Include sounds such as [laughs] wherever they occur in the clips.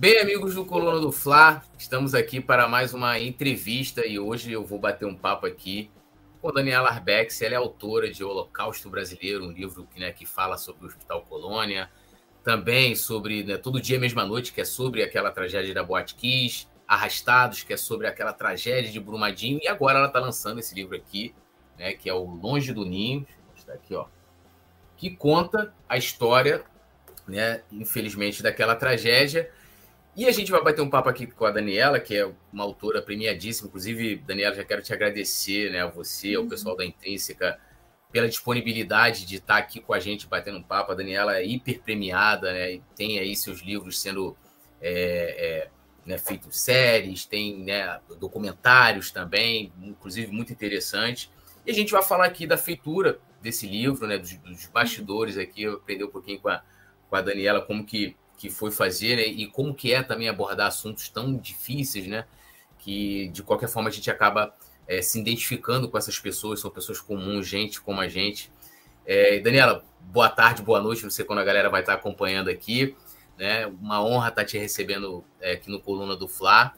Bem, amigos do Coluna do Fla, estamos aqui para mais uma entrevista e hoje eu vou bater um papo aqui com Daniela Arbex. Ela é autora de Holocausto Brasileiro, um livro que, né, que fala sobre o Hospital Colônia, também sobre né, Todo Dia Mesma Noite, que é sobre aquela tragédia da Boate Kiss, Arrastados, que é sobre aquela tragédia de Brumadinho, e agora ela está lançando esse livro aqui, né, que é o Longe do Ninho, está aqui, ó, que conta a história, né, infelizmente, daquela tragédia e a gente vai bater um papo aqui com a Daniela, que é uma autora premiadíssima. Inclusive, Daniela, já quero te agradecer, né, a você, ao uhum. pessoal da Intrínseca, pela disponibilidade de estar aqui com a gente batendo um papo. A Daniela é hiper premiada, né, tem aí seus livros sendo é, é, né, feitos séries, tem né, documentários também, inclusive muito interessante. E a gente vai falar aqui da feitura desse livro, né, dos, dos bastidores aqui, eu aprendi um pouquinho com a, com a Daniela como que que foi fazer né? e como que é também abordar assuntos tão difíceis, né? Que de qualquer forma a gente acaba é, se identificando com essas pessoas, são pessoas comuns, gente como a gente. É, Daniela, boa tarde, boa noite, não sei quando a galera vai estar acompanhando aqui. Né? Uma honra estar te recebendo é, aqui no Coluna do Fla.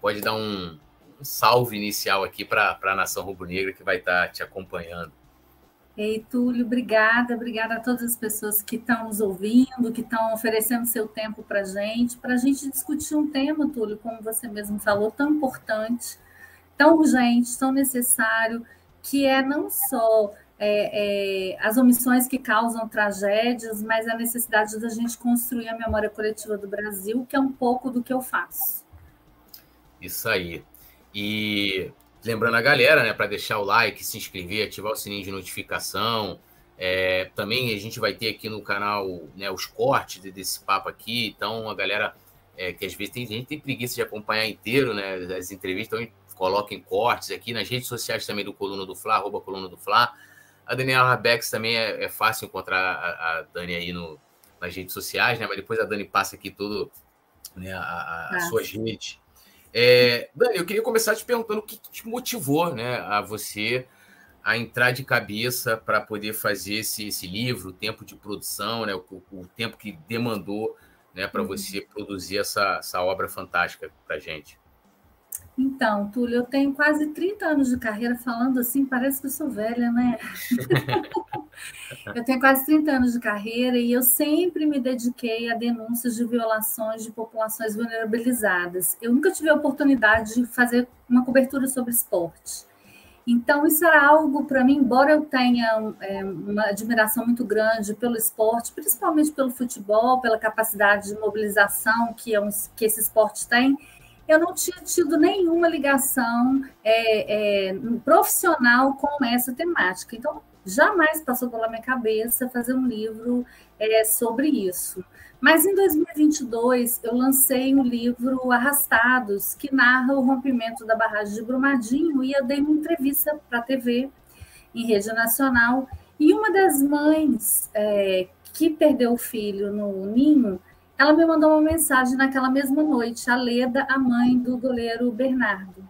Pode dar um, um salve inicial aqui para a nação rubro-negra que vai estar te acompanhando. Ei, Túlio, obrigada, obrigada a todas as pessoas que estão nos ouvindo, que estão oferecendo seu tempo para a gente, para a gente discutir um tema, Túlio, como você mesmo falou, tão importante, tão urgente, tão necessário, que é não só é, é, as omissões que causam tragédias, mas a necessidade da gente construir a memória coletiva do Brasil, que é um pouco do que eu faço. Isso aí. E Lembrando a galera, né, para deixar o like, se inscrever, ativar o sininho de notificação. É, também a gente vai ter aqui no canal né, os cortes desse papo aqui. Então, a galera é, que às vezes tem gente tem preguiça de acompanhar inteiro né, as entrevistas, então coloquem cortes aqui nas redes sociais também do Coluna do Fla, arroba Coluna do Fla. A Daniela Rabex também é, é, fácil encontrar a, a Dani aí no, nas redes sociais, né? Mas depois a Dani passa aqui tudo, né, a, as suas redes. É, Dani, eu queria começar te perguntando o que te motivou né, a você a entrar de cabeça para poder fazer esse, esse livro, o tempo de produção, né, o, o tempo que demandou né, para uhum. você produzir essa, essa obra fantástica para a gente. Então, Túlio, eu tenho quase 30 anos de carreira falando assim, parece que eu sou velha, né? [laughs] eu tenho quase 30 anos de carreira e eu sempre me dediquei a denúncias de violações de populações vulnerabilizadas. Eu nunca tive a oportunidade de fazer uma cobertura sobre esporte. Então, isso era algo para mim, embora eu tenha é, uma admiração muito grande pelo esporte, principalmente pelo futebol, pela capacidade de mobilização que, é um, que esse esporte tem, eu não tinha tido nenhuma ligação é, é, profissional com essa temática. Então, jamais passou pela minha cabeça fazer um livro é, sobre isso. Mas em 2022 eu lancei o um livro Arrastados, que narra o rompimento da barragem de Brumadinho, e eu dei uma entrevista para a TV em rede nacional. E uma das mães é, que perdeu o filho no ninho ela me mandou uma mensagem naquela mesma noite, a Leda, a mãe do goleiro Bernardo.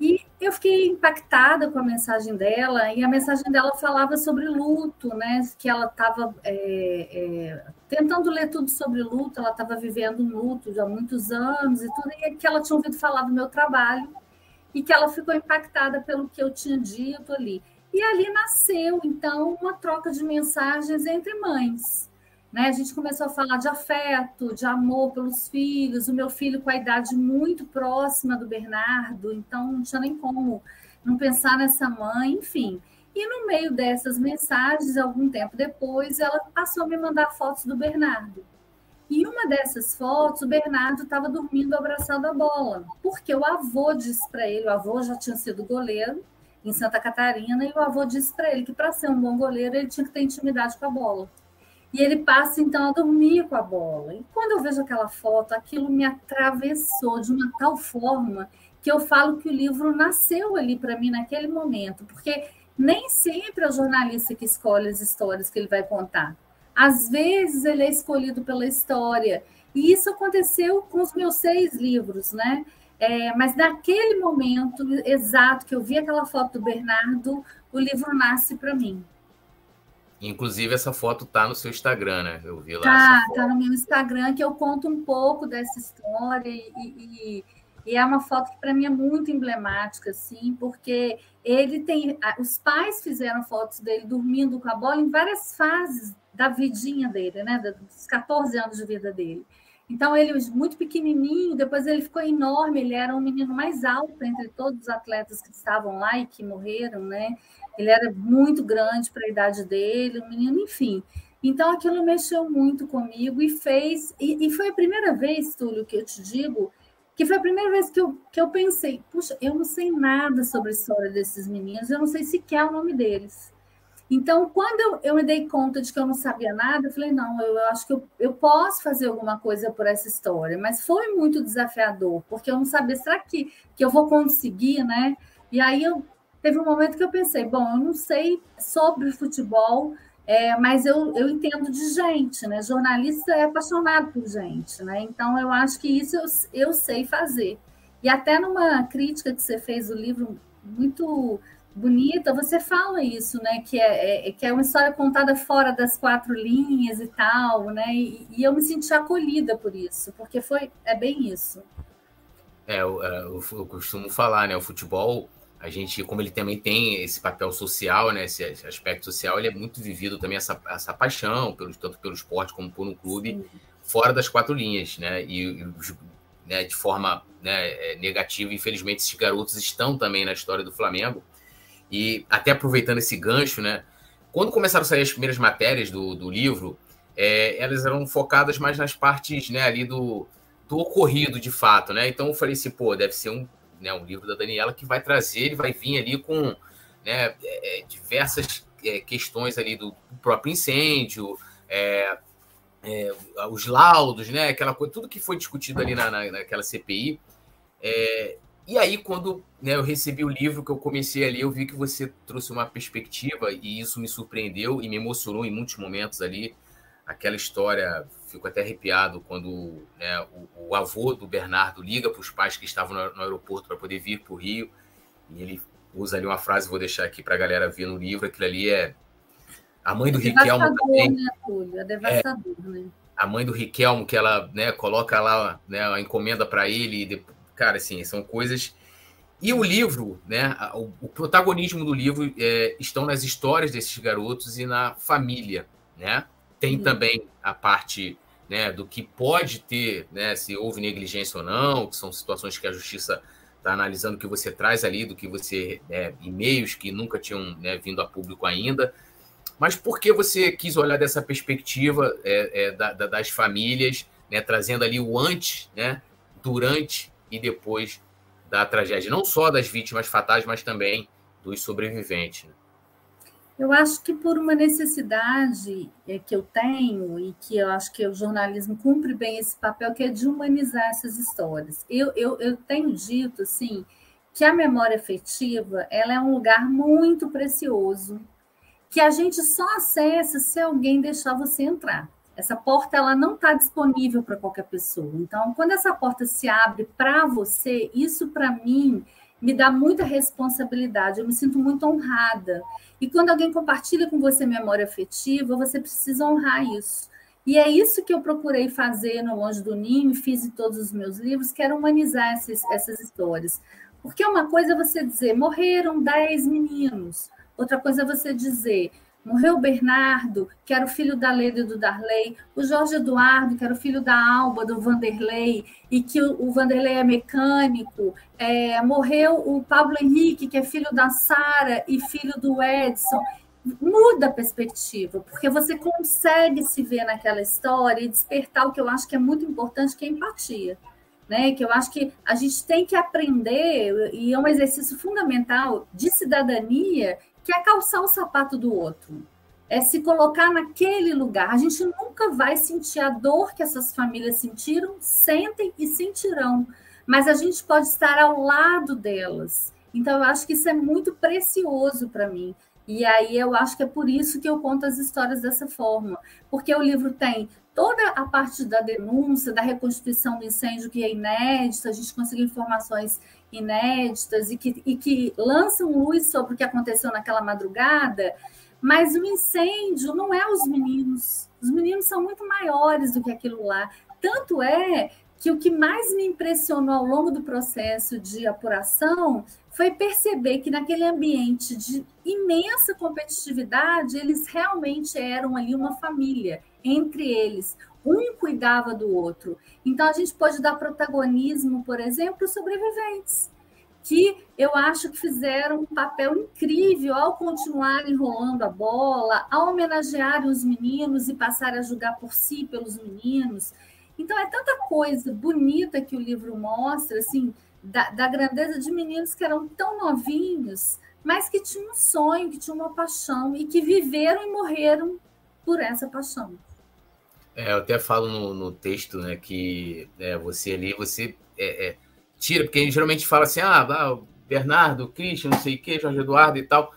E eu fiquei impactada com a mensagem dela, e a mensagem dela falava sobre luto, né? Que ela estava é, é, tentando ler tudo sobre luto, ela estava vivendo luto há muitos anos e tudo, e que ela tinha ouvido falar do meu trabalho, e que ela ficou impactada pelo que eu tinha dito ali. E ali nasceu, então, uma troca de mensagens entre mães. Né? A gente começou a falar de afeto, de amor pelos filhos, o meu filho com a idade muito próxima do Bernardo, então não tinha nem como não pensar nessa mãe, enfim. E no meio dessas mensagens, algum tempo depois, ela passou a me mandar fotos do Bernardo. E uma dessas fotos, o Bernardo estava dormindo abraçado à bola, porque o avô disse para ele, o avô já tinha sido goleiro em Santa Catarina, e o avô disse para ele que para ser um bom goleiro ele tinha que ter intimidade com a bola. E ele passa então a dormir com a bola. E quando eu vejo aquela foto, aquilo me atravessou de uma tal forma que eu falo que o livro nasceu ali para mim naquele momento, porque nem sempre é o jornalista que escolhe as histórias que ele vai contar. Às vezes ele é escolhido pela história. E isso aconteceu com os meus seis livros, né? É, mas naquele momento exato que eu vi aquela foto do Bernardo, o livro nasce para mim. Inclusive, essa foto tá no seu Instagram, né? Eu vi lá. Tá, tá no meu Instagram, que eu conto um pouco dessa história e, e, e é uma foto que para mim é muito emblemática, assim, porque ele tem. Os pais fizeram fotos dele dormindo com a bola em várias fases da vidinha dele, né? Dos 14 anos de vida dele. Então, ele muito pequenininho, depois ele ficou enorme, ele era o menino mais alto entre todos os atletas que estavam lá e que morreram, né? Ele era muito grande para a idade dele, um menino, enfim. Então, aquilo mexeu muito comigo e fez. E, e, foi a primeira vez, Túlio, que eu te digo, que foi a primeira vez que eu, que eu pensei: puxa, eu não sei nada sobre a história desses meninos, eu não sei sequer o nome deles. Então, quando eu, eu me dei conta de que eu não sabia nada, eu falei: não, eu, eu acho que eu, eu posso fazer alguma coisa por essa história. Mas foi muito desafiador, porque eu não sabia, será que, que eu vou conseguir, né? E aí eu teve um momento que eu pensei, bom, eu não sei sobre futebol, é, mas eu, eu entendo de gente, né? Jornalista é apaixonado por gente, né? Então eu acho que isso eu, eu sei fazer. E até numa crítica que você fez do livro muito bonita, você fala isso, né? Que é, é, que é uma história contada fora das quatro linhas e tal, né? E, e, eu me senti acolhida por isso, porque foi é bem isso. É, eu, é, eu, eu costumo falar, né? O futebol a gente, como ele também tem esse papel social, né, esse aspecto social, ele é muito vivido também essa, essa paixão, pelo, tanto pelo esporte como por um clube, Sim. fora das quatro linhas, né, e, né, de forma né, é, negativa, infelizmente, esses garotos estão também na história do Flamengo, e até aproveitando esse gancho, né, quando começaram a sair as primeiras matérias do, do livro, é, elas eram focadas mais nas partes, né, ali do, do ocorrido, de fato, né, então eu falei assim, pô, deve ser um né, um livro da Daniela que vai trazer, ele vai vir ali com né, é, é, diversas é, questões ali do, próprio incêndio, é, é, os laudos, né, aquela coisa, tudo que foi discutido ali na, na naquela CPI. É, e aí, quando né, eu recebi o livro que eu comecei ali, eu vi que você trouxe uma perspectiva e isso me surpreendeu e me emocionou em muitos momentos ali. Aquela história fico até arrepiado quando né, o, o, avô do Bernardo liga para os pais que estavam no, no aeroporto para poder vir para o Rio. E ele usa ali uma frase, vou deixar aqui para a galera ver no livro. Aquilo ali é. A mãe do é Riquelmo também. Né, Túlio? É devastador, é, né? A mãe do Riquelmo, que ela né, coloca lá né, a encomenda para ele. E, cara, assim, são coisas. E o livro, né, o, o protagonismo do livro é, estão nas histórias desses garotos e na família, né? Tem uhum. também a parte né, do que pode ter, né, se houve negligência ou não, que são situações que a justiça está analisando que você traz ali, do que você, né, e-mails que nunca tinham né, vindo a público ainda. Mas por que você quis olhar dessa perspectiva é, é, da, da, das famílias, né, trazendo ali o antes, né, durante e depois da tragédia, não só das vítimas fatais, mas também dos sobreviventes? Né? Eu acho que por uma necessidade é, que eu tenho e que eu acho que o jornalismo cumpre bem esse papel, que é de humanizar essas histórias. Eu, eu, eu tenho dito, assim, que a memória afetiva ela é um lugar muito precioso, que a gente só acessa se alguém deixar você entrar. Essa porta ela não está disponível para qualquer pessoa. Então, quando essa porta se abre para você, isso para mim me dá muita responsabilidade, eu me sinto muito honrada. E quando alguém compartilha com você memória afetiva, você precisa honrar isso. E é isso que eu procurei fazer no Longe do Ninho, fiz em todos os meus livros, quero humanizar essas, essas histórias. Porque uma coisa é você dizer, morreram 10 meninos. Outra coisa é você dizer, Morreu o Bernardo, que era o filho da Leda e do Darley, o Jorge Eduardo, que era o filho da Alba, do Vanderlei, e que o, Vanderlei é mecânico. É, morreu o Pablo Henrique, que é filho da Sara e filho do Edson. Muda a perspectiva, porque você consegue se ver naquela história e despertar o que eu acho que é muito importante, que é empatia. Né, que eu acho que a gente tem que aprender, e é um exercício fundamental de cidadania, que é calçar o sapato do outro, é se colocar naquele lugar. A gente nunca vai sentir a dor que essas famílias sentiram, sentem e sentirão, mas a gente pode estar ao lado delas. Então, eu acho que isso é muito precioso para mim. E aí eu acho que é por isso que eu conto as histórias dessa forma, porque o livro tem toda a parte da denúncia, da reconstituição do incêndio que é inédita, a gente conseguiu informações inéditas e que, e que lançam luz sobre o que aconteceu naquela madrugada, Mas o incêndio não é os meninos. Os meninos são muito maiores do que aquilo lá. Tanto é que o que mais me impressionou ao longo do processo de apuração foi perceber que naquele ambiente de imensa competitividade, eles realmente eram ali uma família, entre eles. Um cuidava do outro. Então, a gente pode dar protagonismo, por exemplo, aos sobreviventes, que eu acho que fizeram um papel incrível ao continuar enrolando a bola, ao homenagearem os meninos e passar a julgar por si pelos meninos. Então, é tanta coisa bonita que o livro mostra, assim, da, da, grandeza de meninos que eram tão novinhos, mas que tinham um sonho, que tinham uma paixão e que viveram e morreram por essa paixão. É, eu até falo no, no texto, né, que é, você ali, você é, é, tira, porque geralmente fala assim, ah, ah Bernardo, Christian, não sei o que, Jorge Eduardo e tal,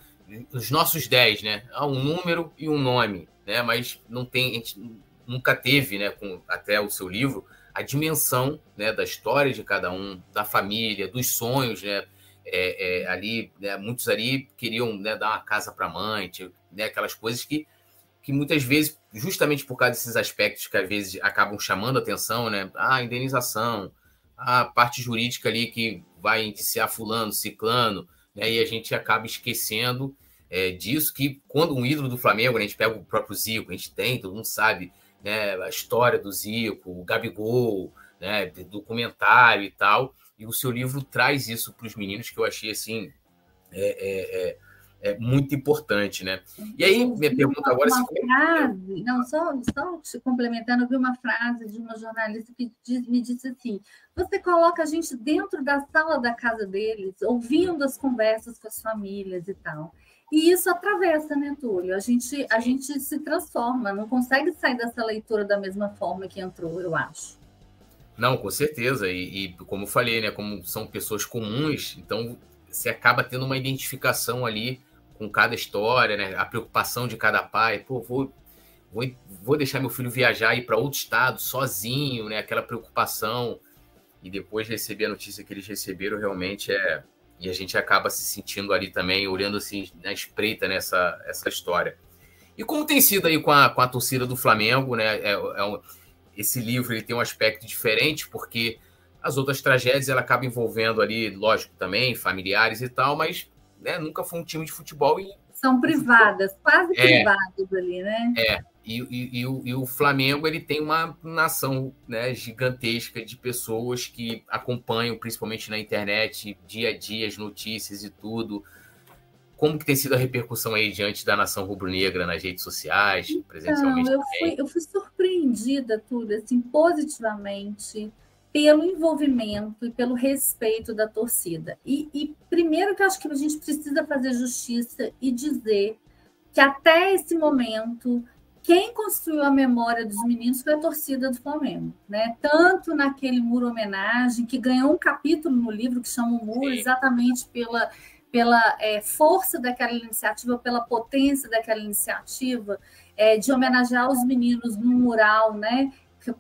os nossos 10, né, há um número e um nome, né, mas não tem, a gente nunca teve, né, com, até o seu livro, a dimensão né, da história de cada um, da família, dos sonhos, né? É, é, ali, né, muitos ali queriam né, dar uma casa para a mãe, né, aquelas coisas que, que muitas vezes, justamente por causa desses aspectos que às vezes acabam chamando atenção, né? Ah, indenização, a parte jurídica ali que vai indiciar fulano, ciclano, né? E a gente acaba esquecendo é, disso, que quando um ídolo do Flamengo, né, a gente pega o próprio Zico, a gente tem, todo mundo sabe, né, a história do Zico, o Gabigol, né, documentário e tal. E o seu livro traz isso para os meninos que eu achei assim é, é, é, é, muito importante, né? E aí minha pergunta agora uma se frase, não só só te complementando, eu vi uma frase de uma jornalista que diz, me disse assim: você coloca a gente dentro da sala da casa deles, ouvindo as conversas com as famílias e tal. E isso atravessa, né, Túlio? A gente, a gente se transforma, não consegue sair dessa leitura da mesma forma que entrou, eu acho. Não, com certeza. E, e como eu falei, né, como são pessoas comuns, então você acaba tendo uma identificação ali com cada história, né? A preocupação de cada pai. Pô, vou, vou, vou deixar meu filho viajar e ir para outro estado sozinho, né? Aquela preocupação. E depois receber a notícia que eles receberam realmente é, e a gente acaba se sentindo ali também, olhando assim na espreita nessa essa história. E como tem sido aí com a, com a torcida do Flamengo, né? É, é um, esse livro ele tem um aspecto diferente, porque as outras tragédias ela acaba envolvendo ali, lógico, também, familiares e tal, mas né, nunca foi um time de futebol. E, São privadas, quase é, privadas ali, né? É, e, e, e, o, e, o, Flamengo ele tem uma nação né, gigantesca de pessoas que acompanham, principalmente na internet, dia a dia, as notícias e tudo. Como que tem sido a repercussão aí diante da nação rubro-negra nas redes sociais, presencialmente? Não, eu, fui, eu fui surpreendida, tudo, assim, positivamente, pelo envolvimento e pelo respeito da torcida. E, e primeiro que eu acho que a gente precisa fazer justiça e dizer que até esse momento quem construiu a memória dos meninos foi a torcida do Flamengo, né? Tanto naquele muro homenagem, que ganhou um capítulo no livro que chama o Muro, exatamente pela, pela é, força daquela iniciativa, pela potência daquela iniciativa, é, de homenagear os meninos no mural, né?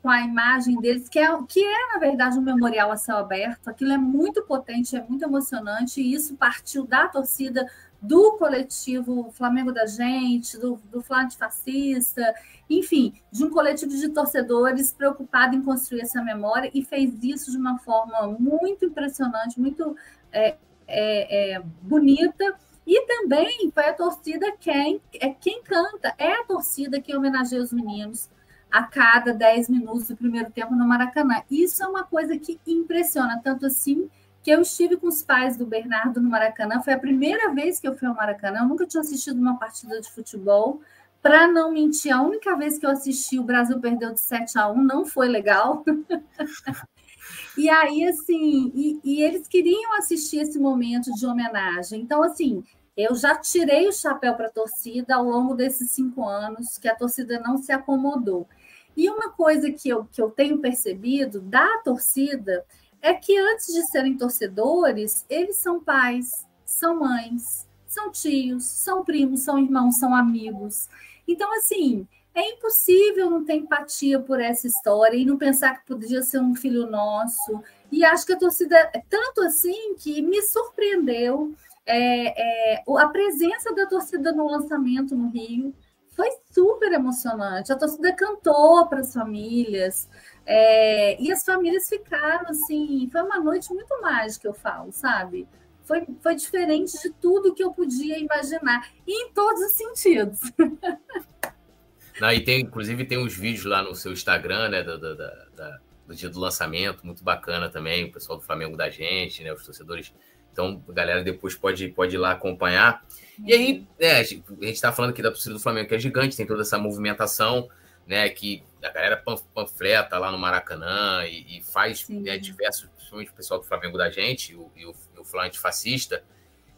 Com a imagem deles, que é, que é, na verdade, um memorial a céu aberto. Aquilo é muito potente, é muito emocionante, e isso partiu da torcida do coletivo Flamengo da Gente, do, do Flá Fascista, enfim, de um coletivo de torcedores preocupado em construir essa memória e fez isso de uma forma muito impressionante, muito é, é, é, bonita. E também foi a torcida quem, é quem canta, é a torcida que homenageia os meninos a cada 10 minutos do primeiro tempo no Maracanã. Isso é uma coisa que impressiona, tanto assim que eu estive com os pais do Bernardo no Maracanã. Foi a primeira vez que eu fui ao Maracanã. Eu nunca tinha assistido uma partida de futebol. Para não mentir, a única vez que eu assisti, o Brasil perdeu de 7 a 1, não foi legal. [laughs] e aí, assim, e, e eles queriam assistir esse momento de homenagem. Então, assim, eu já tirei o chapéu para a torcida ao longo desses cinco anos, que a torcida não se acomodou. E uma coisa que eu, que eu tenho percebido da torcida é que antes de serem torcedores, eles são pais, são mães, são tios, são primos, são irmãos, são amigos. Então, assim, é impossível não ter empatia por essa história e não pensar que podia ser um filho nosso. E acho que a torcida tanto assim que me surpreendeu é, é, a presença da torcida no lançamento no Rio foi super emocionante. A torcida cantou para as famílias. É, e as famílias ficaram assim, foi uma noite muito mágica, eu falo, sabe? Foi, foi diferente de tudo que eu podia imaginar, em todos os sentidos. [laughs] Não, e tem, inclusive, tem uns vídeos lá no seu Instagram, né, do, do, da, do dia do lançamento, muito bacana também, o pessoal do Flamengo da gente, né, os torcedores. Então, a galera depois pode, pode ir lá acompanhar. E aí, né, a gente está falando aqui da torcida do Flamengo, que é gigante, tem toda essa movimentação, né, que a galera panfleta lá no Maracanã e, e faz né, diversos, principalmente o pessoal do Flamengo da gente, o, e o, o Flamengo antifascista.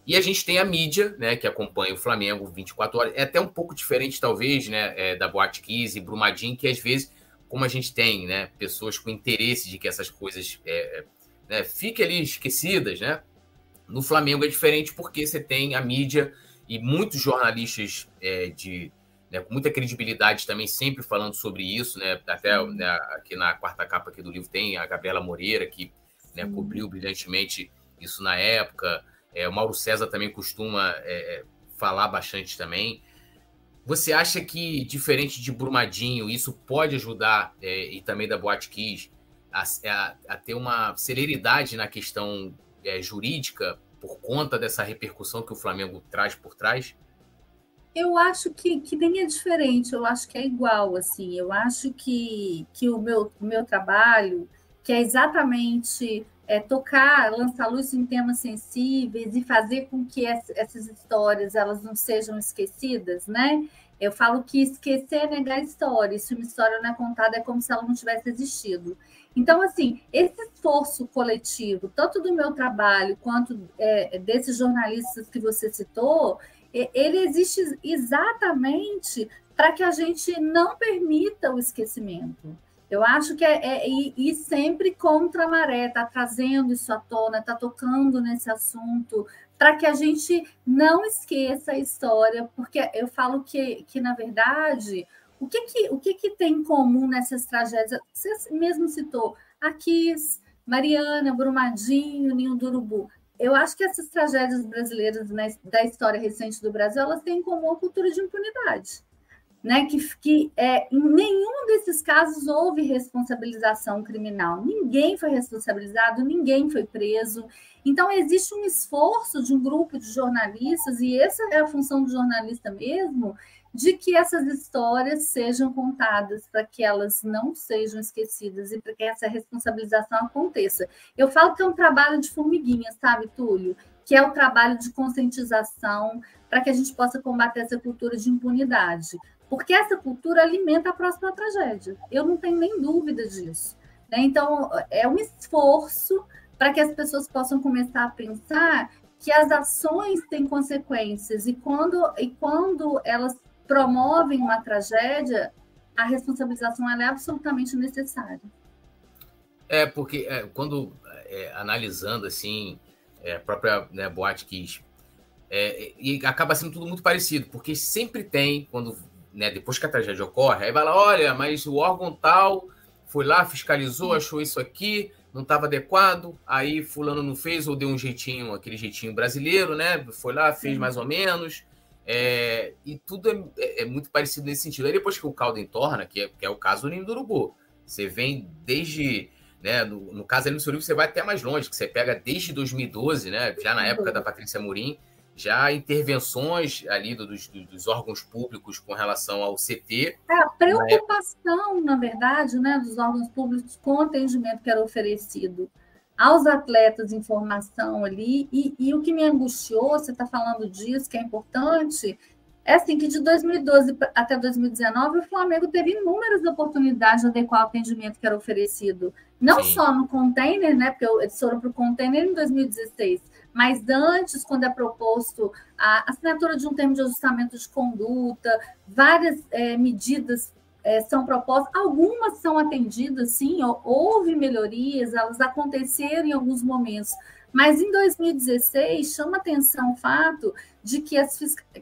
E a gente tem a mídia, né, que acompanha o Flamengo 24 horas. É até um pouco diferente, talvez, né, é, da Boate Kiss e Brumadinho, que às vezes, como a gente tem, né, pessoas com interesse de que essas coisas é, é né, fiquem ali esquecidas, né? No Flamengo é diferente porque você tem a mídia e muitos jornalistas é, de né, com muita credibilidade também, sempre falando sobre isso, né? Até né, aqui na quarta capa aqui do livro tem a Gabriela Moreira, que né, cobriu brilhantemente isso na época. É, o Mauro César também costuma é, é, falar bastante também. Você acha que, diferente de Brumadinho, isso pode ajudar, é, e também da Boate Kiss, a, a, a, ter uma celeridade na questão é, jurídica por conta dessa repercussão que o Flamengo traz por trás? Eu acho que, que nem é diferente, eu acho que é igual, assim. Eu acho que, que o meu, o meu trabalho, que é exatamente é, tocar, lançar luz em temas sensíveis e fazer com que essas histórias elas não sejam esquecidas, né? Eu falo que esquecer é negar história. Se uma história não é contada, é como se ela não tivesse existido. Então, assim, esse esforço coletivo, tanto do meu trabalho quanto é, desses jornalistas que você citou, ele existe exatamente para que a gente não permita o esquecimento. Eu acho que é, é e, sempre contra a maré, está trazendo isso à tona, está tocando nesse assunto, para que a gente não esqueça a história, porque eu falo que, que na verdade, o que, que, o que, que tem em comum nessas tragédias? Você mesmo citou Aquis, Mariana, Brumadinho, Ninho do Urubu eu acho que essas tragédias brasileiras né, da história recente do Brasil elas têm em comum a cultura de impunidade. Né, que, que é, em nenhum desses casos houve responsabilização criminal. Ninguém foi responsabilizado, ninguém foi preso. Então, existe um esforço de um grupo de jornalistas, e essa é a função do jornalista mesmo, de que essas histórias sejam contadas para que elas não sejam esquecidas e para que essa responsabilização aconteça. Eu falo que é um trabalho de formiguinha, sabe, Túlio? Que é o trabalho de conscientização para que a gente possa combater essa cultura de impunidade. Porque essa cultura alimenta a próxima tragédia. Eu não tenho nem dúvida disso. Né? Então, é um esforço para que as pessoas possam começar a pensar que as ações têm consequências e quando, e quando elas promovem uma tragédia, a responsabilização é absolutamente necessária. É, porque é, quando é, analisando assim, é, a própria né, é, e acaba sendo tudo muito parecido, porque sempre tem, quando né, depois que a tragédia ocorre, aí vai lá, olha, mas o órgão tal foi lá, fiscalizou, achou isso aqui, não estava adequado, aí fulano não fez ou deu um jeitinho, aquele jeitinho brasileiro, né? Foi lá, fez Sim. mais ou menos, é, e tudo é, é, é, muito parecido nesse sentido. Aí depois que o caldo entorna, que é, que é o caso do Ninho do Urubu, você vem desde. Né, no, no caso ali no seu livro, você vai até mais longe, que você pega desde 2012, né, já na época da Patrícia Murim, já intervenções ali dos, dos, órgãos públicos com relação ao CT. É, a preocupação, na verdade, né, dos órgãos públicos com o atendimento que era oferecido aos atletas informação ali, e, e o que me angustiou, você está falando disso, que é importante, é assim que de 2012 até 2019 o Flamengo teve inúmeras oportunidades de adequar o atendimento que era oferecido, não Sim. só no container, né, porque eles foram para o container em 2016, mas antes, quando é proposto a assinatura de um termo de ajustamento de conduta, várias é, medidas é, são propostas, algumas são atendidas, sim, houve melhorias, elas aconteceram em alguns momentos, mas em 2016 chama atenção o fato de que as,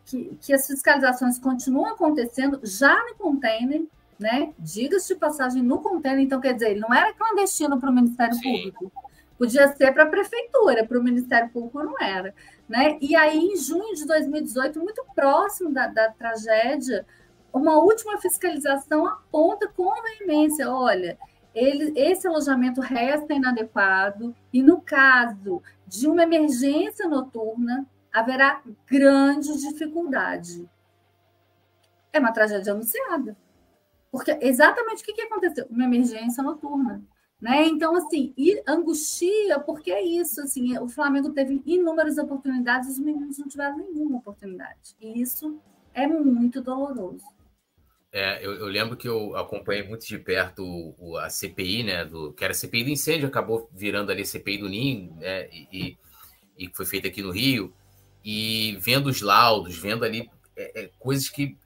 que, que as fiscalizações continuam acontecendo já no container, né? Diga-se de passagem no container, então quer dizer, ele não era clandestino para o Ministério Sim. Público, podia ser para a prefeitura, para o Ministério Público não era. Né? E aí, em junho de 2018, muito próximo da, da tragédia, uma última fiscalização aponta com veemência: olha, ele, esse alojamento resta inadequado, e no caso de uma emergência noturna, haverá grande dificuldade. É uma tragédia anunciada. Porque exatamente o que, aconteceu? Uma emergência noturna. Né? Então, assim, angustia, porque é isso, assim, o Flamengo teve inúmeras oportunidades, os meninos não tiveram nenhuma oportunidade. E isso é muito doloroso. É, eu, eu, lembro que eu acompanhei muito de perto o, a CPI, né? Do, que era a CPI do incêndio, acabou virando ali a CPI do NIM, né? E, e, foi feita aqui no Rio. E vendo os laudos, vendo ali é, é, coisas que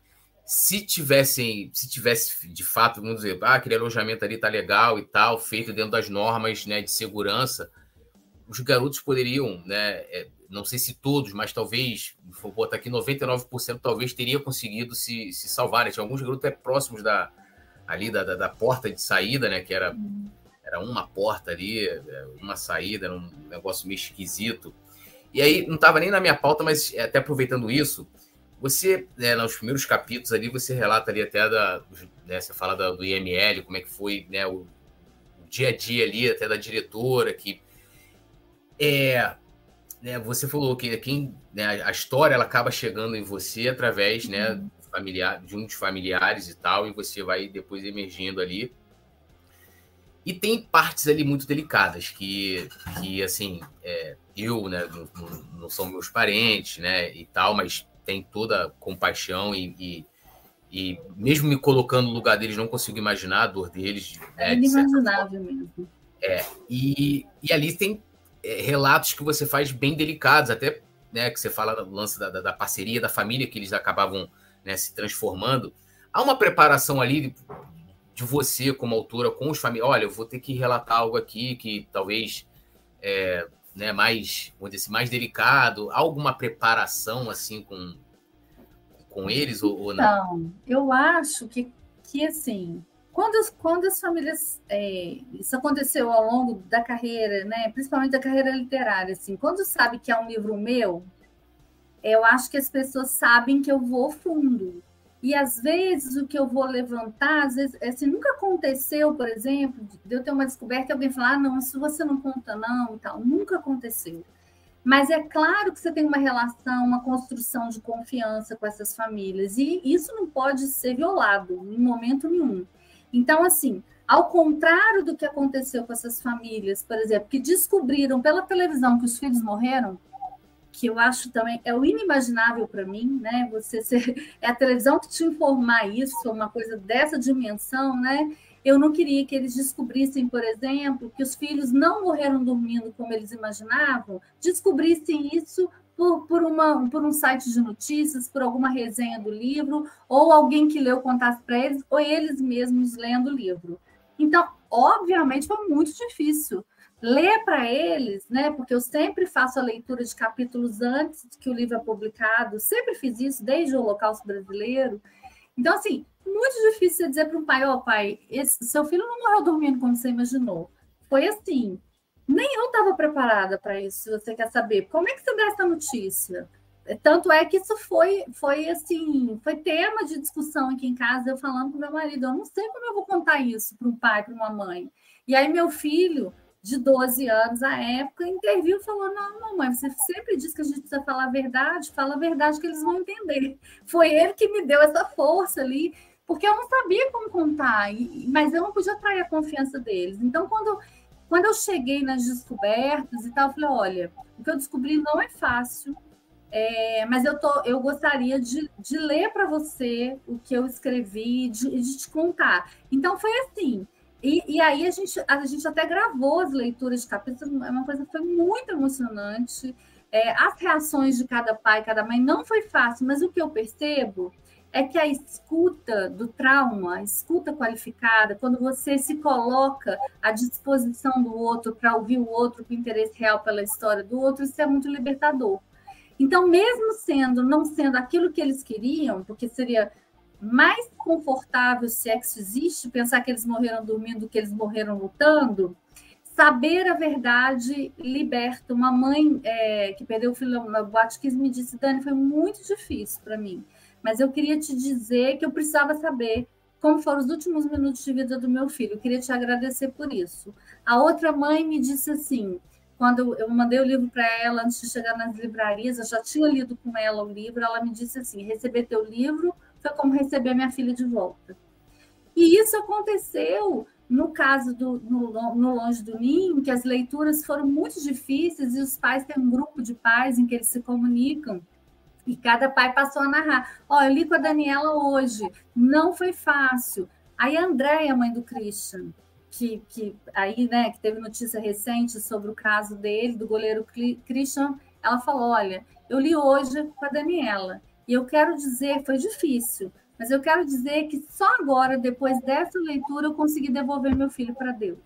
se tivessem, se tivesse de fato, vamos dizer, ah, aquele alojamento ali tá legal e tal, feito dentro das normas né, de segurança, os garotos poderiam, né, é, não sei se todos, mas talvez, vou botar aqui 99% talvez teria conseguido se, se salvar. Né? Tinha alguns garotos até próximos da, ali da, da, da, porta de saída, né, que era, era uma porta ali, é, uma saída, era um negócio meio esquisito. E aí, não estava nem na minha pauta, mas até aproveitando isso, você, né, nos primeiros capítulos ali, você relata ali até da. Né, você fala da, do IML, como é que foi né, o, o, dia a dia ali, até da diretora, que. É, né, você falou que quem, né, a história ela acaba chegando em você através né, uhum. familiar, de uns familiares e tal, e você vai depois emergindo ali. E tem partes ali muito delicadas que, que assim, é, eu, né, não, não, são meus parentes, né, e tal, mas tem toda compaixão e, e, e, mesmo me colocando no lugar deles, não consigo imaginar a dor deles. Né, é inimaginável mesmo. É, e, e ali tem é, relatos que você faz bem delicados, até né, que você fala do lance da, da, da parceria, da família, que eles acabavam né, se transformando. Há uma preparação ali de você como autora com os familiares. Olha, eu vou ter que relatar algo aqui que talvez é, né, mais, vamos dizer assim, mais delicado? Há alguma preparação assim com, com eles ou, ou não? Não, eu acho que, que assim, quando, quando as famílias. É, isso aconteceu ao longo da carreira, né, principalmente da carreira literária, assim, quando sabe que é um livro meu, eu acho que as pessoas sabem que eu vou fundo. E às vezes o que eu vou levantar, às vezes, assim, nunca aconteceu, por exemplo, de eu ter uma descoberta e alguém falar, ah, não, isso você não conta, não, e tal. Nunca aconteceu. Mas é claro que você tem uma relação, uma construção de confiança com essas famílias, e isso não pode ser violado em momento nenhum. Então, assim, ao contrário do que aconteceu com essas famílias, por exemplo, que descobriram pela televisão que os filhos morreram, que eu acho também é o inimaginável para mim, né? Você ser, [laughs] é a televisão que te informar isso, uma coisa dessa dimensão, né? Eu não queria que eles descobrissem, por exemplo, que os filhos não morreram dormindo como eles imaginavam, descobrissem isso por, por, uma, por um site de notícias, por alguma resenha do livro, ou alguém que leu contasse para eles, ou eles mesmos lendo o livro. Então, obviamente, foi muito difícil ler para eles, né? Porque eu sempre faço a leitura de capítulos antes que o livro é publicado, sempre fiz isso desde o Holocausto Brasileiro. Então, assim, muito difícil dizer para um pai: Ó, oh, pai, esse, seu filho não morreu dormindo como você imaginou. Foi assim. Nem eu estava preparada para isso, se você quer saber. Como é que você dá essa notícia? Tanto é que isso foi, foi assim, foi tema de discussão aqui em casa, eu falando com meu marido, eu não sei como eu vou contar isso para um pai, para uma mãe. E aí meu filho, de 12 anos à época, interviu e falou: Não, mamãe, você sempre diz que a gente precisa falar a verdade, fala a verdade que eles vão entender. Foi ele que me deu essa força ali, porque eu não sabia como contar, mas eu não podia atrair a confiança deles. Então, quando, quando eu cheguei nas descobertas e tal, eu falei: Olha, o que eu descobri não é fácil. É, mas eu, tô, eu gostaria de, de ler para você o que eu escrevi, de, de te contar. Então foi assim: e, e, aí a gente, a gente até gravou as leituras de capítulos, é uma coisa que foi muito emocionante. É, as reações de cada pai, cada mãe, não foi fácil, mas o que eu percebo é que a escuta do trauma, a escuta qualificada, quando você se coloca à disposição do outro para ouvir o outro com interesse real pela história do outro, isso é muito libertador. Então, mesmo sendo, não sendo aquilo que eles queriam, porque seria mais confortável, se é que isso existe, pensar que eles morreram dormindo do que eles morreram lutando, saber a verdade liberta. Uma mãe é, que perdeu o filho no Batquis me disse, Dani, foi muito difícil para mim, mas eu queria te dizer que eu precisava saber como foram os últimos minutos de vida do meu filho. Eu queria te agradecer por isso. A outra mãe me disse assim, quando eu mandei o livro para ela antes de chegar nas livrarias, eu já tinha lido com ela o livro, ela me disse assim: receber teu livro foi como receber minha filha de volta. E isso aconteceu no caso do no, no Longe do Ninho, que as leituras foram muito difíceis e os pais têm um grupo de pais em que eles se comunicam. E cada pai passou a narrar. Ó, oh, eu li com a Daniela hoje, não foi fácil. Aí a Andréia, mãe do Christian, que, que aí, né, que teve notícia recente sobre o caso dele, do goleiro Christian, ela falou: olha, eu li hoje com a Daniela, e eu quero dizer, foi difícil, mas eu quero dizer que só agora, depois dessa leitura, eu consegui devolver meu filho para Deus.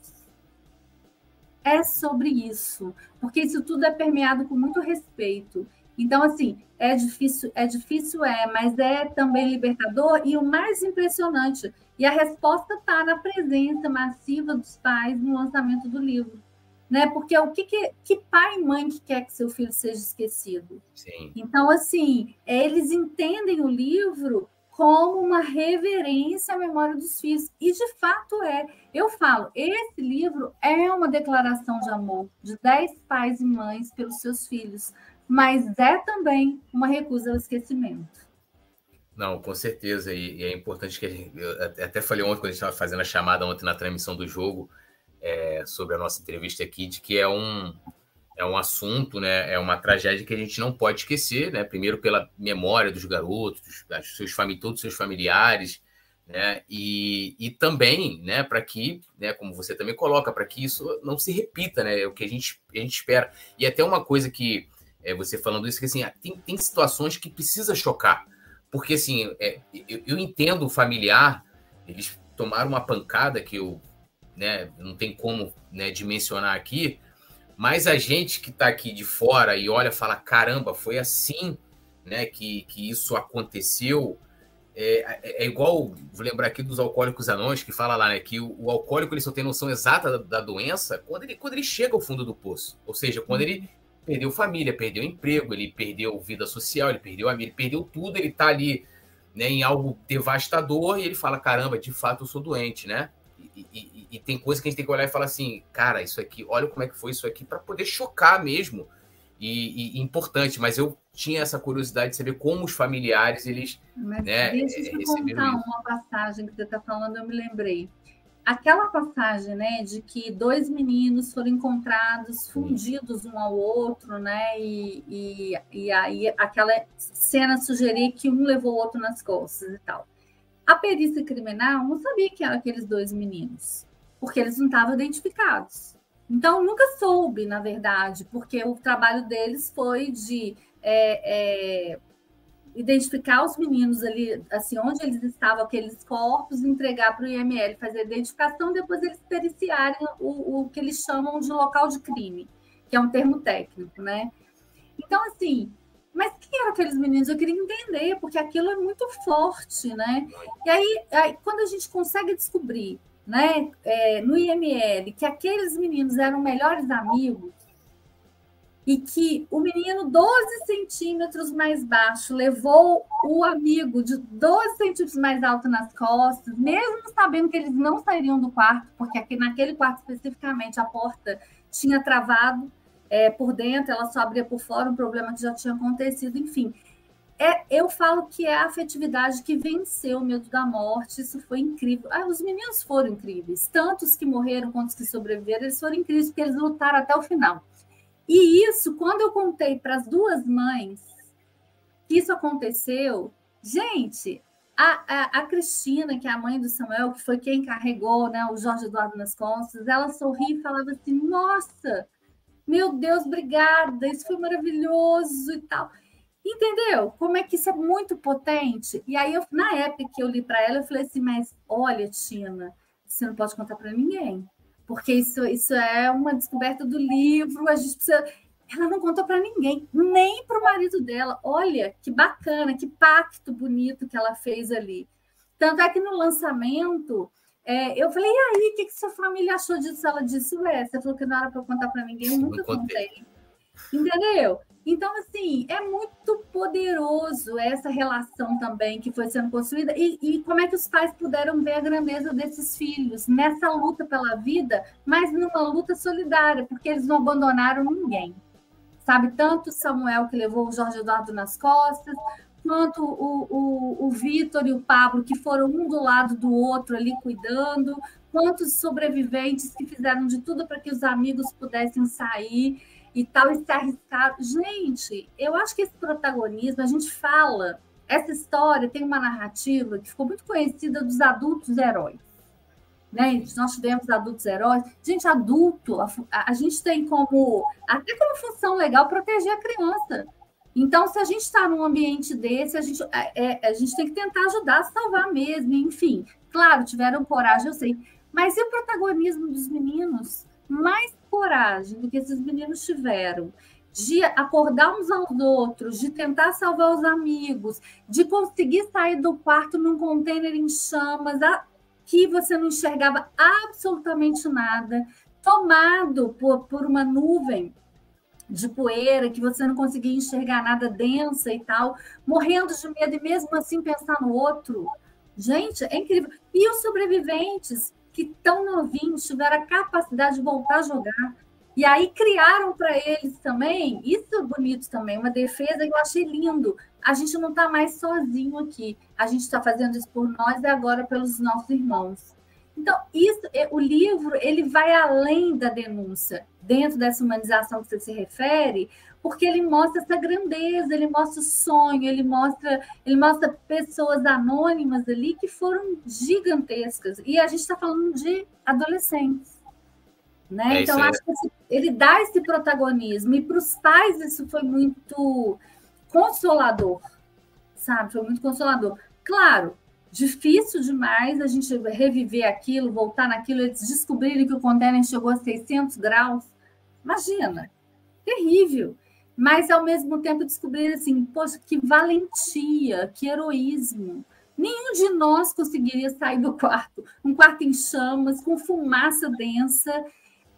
É sobre isso, porque isso tudo é permeado com muito respeito. Então, assim, é difícil, é difícil, é, mas é também libertador, e o mais impressionante, e a resposta está na presença massiva dos pais no lançamento do livro. Né? Porque o que, que, que pai e mãe que quer que seu filho seja esquecido? Sim. Então, assim, eles entendem o livro como uma reverência à memória dos filhos. E de fato é. Eu falo, esse livro é uma declaração de amor de dez pais e mães pelos seus filhos, mas é também uma recusa ao esquecimento. Não, com certeza. E, e é importante que a gente. Eu até falei ontem, quando a gente estava fazendo a chamada ontem na transmissão do jogo, é, sobre a nossa entrevista aqui, de que é um, é um assunto, né? É uma tragédia que a gente não pode esquecer, né? Primeiro pela memória dos garotos, dos seus todos os seus familiares, né? E, e também, né? Para que, né? Como você também coloca, para que isso não se repita, né? É o que a gente, a gente espera. E até uma coisa que é, você falando isso, que assim, tem, tem situações que precisa chocar porque, assim, é, eu, eu, entendo o familiar, eles tomaram uma pancada que eu né, não tem como né, dimensionar aqui, mas a gente que está aqui de fora e olha fala: caramba, foi assim né, que, que isso aconteceu. É, é, é, igual, vou lembrar aqui dos alcoólicos anônimos, que fala lá né, que o, o, alcoólico ele só tem noção exata da, da, doença quando ele, quando ele chega ao fundo do poço. Ou seja, quando ele perdeu família, perdeu emprego, ele perdeu vida social, ele perdeu amigo, ele perdeu tudo, ele está ali né, em algo devastador e ele fala: caramba, de fato eu sou doente, né? E, e, e, tem coisa que a gente tem que olhar e falar assim, cara, isso aqui, olha como é que foi isso aqui, para poder chocar mesmo. E, e, importante, mas eu tinha essa curiosidade de saber como os familiares eles. Mas né, deixa eu te contar uma passagem que você está falando, eu me lembrei aquela passagem, né, de que dois meninos foram encontrados fundidos um ao outro, né, e, e, e aí aquela cena sugeria que um levou o outro nas costas e tal. A perícia criminal não sabia que eram aqueles dois meninos, porque eles não estavam identificados. Então, nunca soube, na verdade, porque o trabalho deles foi de é, é, identificar os meninos ali, assim, onde eles estavam, aqueles corpos, entregar para o IML fazer a identificação, depois eles periciarem o, o que eles chamam de local de crime, que é um termo técnico, né? Então, assim, mas quem eram aqueles meninos? Eu queria entender, porque aquilo é muito forte, né? E aí, aí quando a gente consegue descobrir, né, é, no IML, que aqueles meninos eram melhores amigos, e que o menino 12 centímetros mais baixo levou o amigo de 12 centímetros mais alto nas costas, mesmo sabendo que eles não sairiam do quarto, porque aqui naquele quarto especificamente a porta tinha travado é, por dentro, ela só abria por fora, um problema que já tinha acontecido, enfim. É, eu falo que é a afetividade que venceu o medo da morte, isso foi incrível. Ah, os meninos foram incríveis, tanto os que morreram quanto os que sobreviveram, eles foram incríveis, porque eles lutaram até o final. E isso, quando eu contei para as duas mães que isso aconteceu, gente, a, a, a, Cristina, que é a mãe do Samuel, que foi quem carregou né, o Jorge Eduardo nas costas, ela sorria e falava assim: Nossa, meu Deus, obrigada, isso foi maravilhoso e tal. Entendeu? Como é que isso é muito potente? E aí, eu, na época que eu li para ela, eu falei assim: Mas olha, Tina, você não pode contar para ninguém porque isso, isso é uma descoberta do livro, a gente precisa. Ela não contou para ninguém, nem para o marido dela. Olha que bacana, que pacto bonito que ela fez ali. Tanto é que no lançamento É, eu falei, e aí, o que, que sua família achou disso? Ela disse, ué, você falou que não era para contar para ninguém, eu nunca contei. Entendeu? Então, assim, é muito poderoso essa relação também que foi sendo construída e, e, como é que os pais puderam ver a grandeza desses filhos nessa luta pela vida, mas numa luta solidária, porque eles não abandonaram ninguém. Sabe, tanto Samuel que levou o Jorge Eduardo nas costas, quanto o, o, o Vitor e o Pablo, que foram um do lado do outro ali cuidando, quantos sobreviventes que fizeram de tudo para que os amigos pudessem sair e tal, e se arriscar. Gente, eu acho que esse protagonismo, a gente fala, essa história tem uma narrativa que ficou muito conhecida dos adultos heróis. Né? Nós tivemos adultos heróis. Gente, adulto, a, a gente tem como, até como função legal, proteger a criança. Então, se a gente está num ambiente desse, a gente, é, é, a gente tem que tentar ajudar salvar mesmo, enfim. Claro, tiveram coragem, eu sei. Mas e o protagonismo dos meninos? Mais coragem do que esses meninos tiveram de acordar uns aos outros, de tentar salvar os amigos, de conseguir sair do quarto num container em chamas, que você não enxergava absolutamente nada, tomado por, por uma nuvem de poeira, que você não conseguia enxergar nada densa e tal, morrendo de medo e mesmo assim pensar no outro. Gente, é incrível. E os sobreviventes que tão novinhos tiveram a capacidade de voltar a jogar. E aí criaram para eles também, isso é bonito também, uma defesa que eu achei lindo. A gente não está mais sozinho aqui. A gente está fazendo isso por nós e agora pelos nossos irmãos. Então, isso, é, o livro ele vai além da denúncia, dentro dessa humanização que você se refere, porque ele mostra essa grandeza, ele mostra o sonho, ele mostra, ele mostra pessoas anônimas ali que foram gigantescas. E a gente está falando de adolescentes. Né? É então, acho que ele dá esse protagonismo, e para os pais isso foi muito consolador, sabe? Foi muito consolador. Claro, difícil demais a gente reviver aquilo, voltar naquilo, eles descobrirem que o container chegou a 600 graus. Imagina, terrível. Mas, ao mesmo tempo, descobrir assim, poxa, que valentia, que heroísmo. Nenhum de nós conseguiria sair do quarto, um quarto em chamas, com fumaça densa,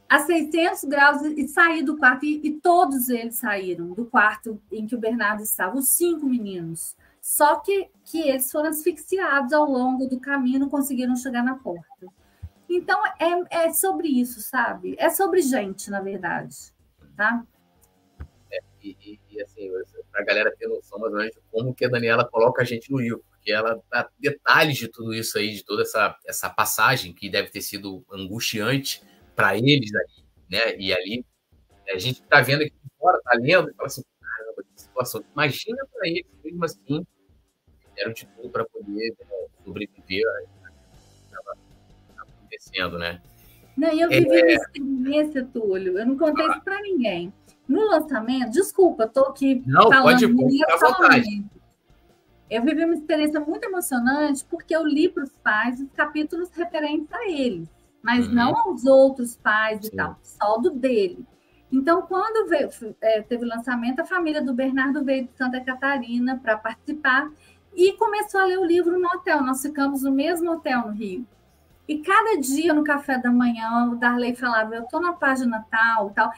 a 600 graus, e sair do quarto. E, e todos eles saíram do quarto em que o Bernardo estava, os cinco meninos só que, que eles foram asfixiados ao longo do caminho, não conseguiram chegar na porta. Então, é, é sobre isso, sabe? É sobre gente, na verdade, tá? E, e, assim, para a galera ter noção mais ou menos de como que a Daniela coloca a gente no livro, porque ela dá detalhes de tudo isso aí, de toda essa, essa passagem que deve ter sido angustiante para eles ali, né? E ali, a gente está vendo aqui fora, tá lendo, e fala assim, caramba, que situação. Imagina para eles, mesmo assim, fizeram de tudo para poder né, sobreviver estava acontecendo, né? Não, eu vivi é... uma experiência, Túlio, eu não contei ah. isso para ninguém. No lançamento, desculpa, estou aqui não, falando pode, pode Eu vivi uma experiência muito emocionante porque eu li para os pais os capítulos referentes a eles, mas uhum. não aos outros pais Sim. e tal, só do dele. Então, quando veio, é, teve o lançamento, a família do Bernardo veio de Santa Catarina para participar e começou a ler o livro no hotel. Nós ficamos no mesmo hotel no Rio. E cada dia no café da manhã, o Darley falava: Eu estou na página tal, tal.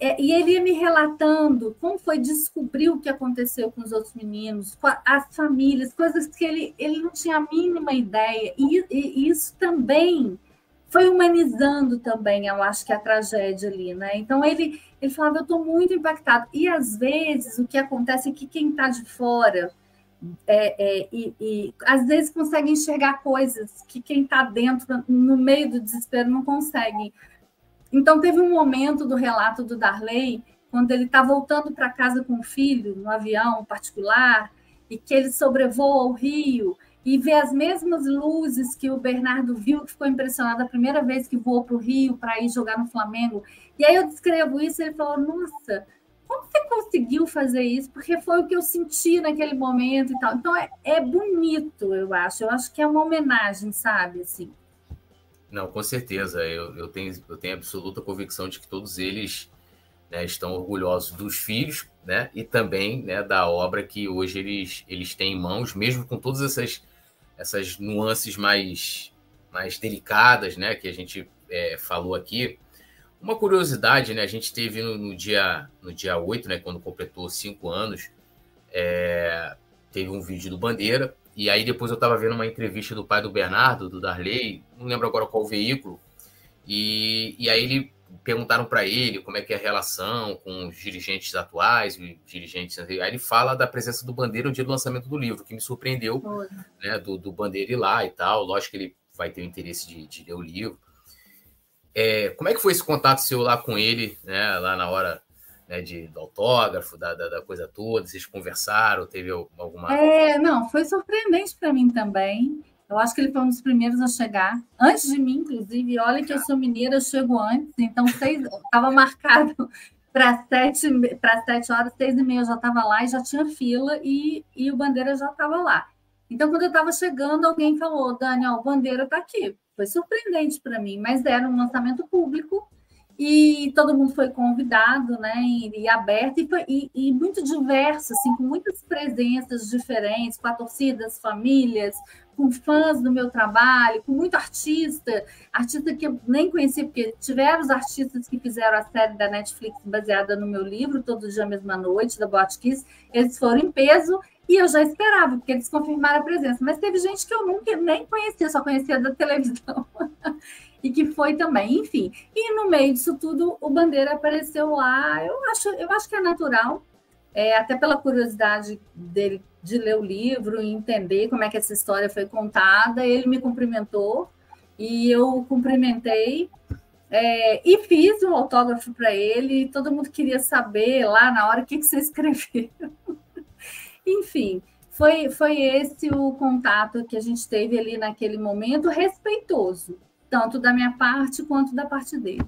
É, e ele ia me relatando como foi descobrir o que aconteceu com os outros meninos, as famílias, coisas que ele, ele não tinha a mínima ideia. E, e isso também foi humanizando também, eu acho que a tragédia ali, né? Então ele, ele falava, eu estou muito impactado. E às vezes o que acontece é que quem está de fora é, é, e, e, às vezes consegue enxergar coisas que quem está dentro, no meio do desespero, não consegue. Então, teve um momento do relato do Darley, quando ele está voltando para casa com o filho, no avião particular, e que ele sobrevoa o rio e vê as mesmas luzes que o Bernardo viu, que ficou impressionado a primeira vez que voou para o Rio para ir jogar no Flamengo. E aí eu descrevo isso e ele falou: Nossa, como você conseguiu fazer isso? Porque foi o que eu senti naquele momento e tal. Então é, é bonito, eu acho. Eu acho que é uma homenagem, sabe? Assim. Não, com certeza. Eu, eu, tenho, eu tenho absoluta convicção de que todos eles né, estão orgulhosos dos filhos né, e também né, da obra que hoje eles, eles têm em mãos, mesmo com todas essas, essas nuances mais mais delicadas, né, que a gente é, falou aqui. Uma curiosidade, né, a gente teve no, no, dia, no dia 8, né, quando completou cinco anos, é, teve um vídeo do Bandeira, e aí depois eu estava vendo uma entrevista do pai do Bernardo, do Darley, não lembro agora qual veículo, e, e aí ele perguntaram para ele como é que é a relação com os dirigentes atuais, os dirigentes. Aí ele fala da presença do Bandeira no dia do lançamento do livro, que me surpreendeu, né, do, do Bandeira ir lá e tal. Lógico que ele vai ter o interesse de, de ler o livro. É, como é que foi esse contato seu lá com ele, né, lá na hora né, de, do autógrafo, da, da, da, coisa toda? Vocês conversaram? Teve alguma. É, não, foi surpreendente para mim também. Eu acho que ele foi um dos primeiros a chegar, antes de mim, inclusive. Olha que eu sou mineira, eu chego antes, então estava marcado [laughs] para sete, sete horas, seis e meia eu já estava lá e já tinha fila e, e o Bandeira já estava lá. Então, quando eu estava chegando, alguém falou: Daniel, o Bandeira está aqui. Foi surpreendente para mim, mas era um lançamento público e todo mundo foi convidado, né, e, e aberto, e, foi, e, e, muito diverso, assim, com muitas presenças diferentes, com a torcida, as famílias, com fãs do meu trabalho, com muito artista, artista que eu nem conhecia, porque tiveram os artistas que fizeram a série da Netflix baseada no meu livro, Todo Dia Mesma Noite, da Boate Kiss, eles foram em peso, e eu já esperava, porque eles confirmaram a presença. Mas teve gente que eu nunca nem conhecia, só conhecia da televisão. [laughs] e que foi também, enfim. E no meio disso tudo, o Bandeira apareceu lá. Eu acho, eu acho que é natural, é, até pela curiosidade dele de ler o livro e entender como é que essa história foi contada. Ele me cumprimentou e eu cumprimentei. É, e fiz um autógrafo para ele, todo mundo queria saber lá na hora o que, que você escreveu. [laughs] Enfim, foi, foi esse o contato que a gente teve ali naquele momento, respeitoso tanto da minha parte quanto da parte dele.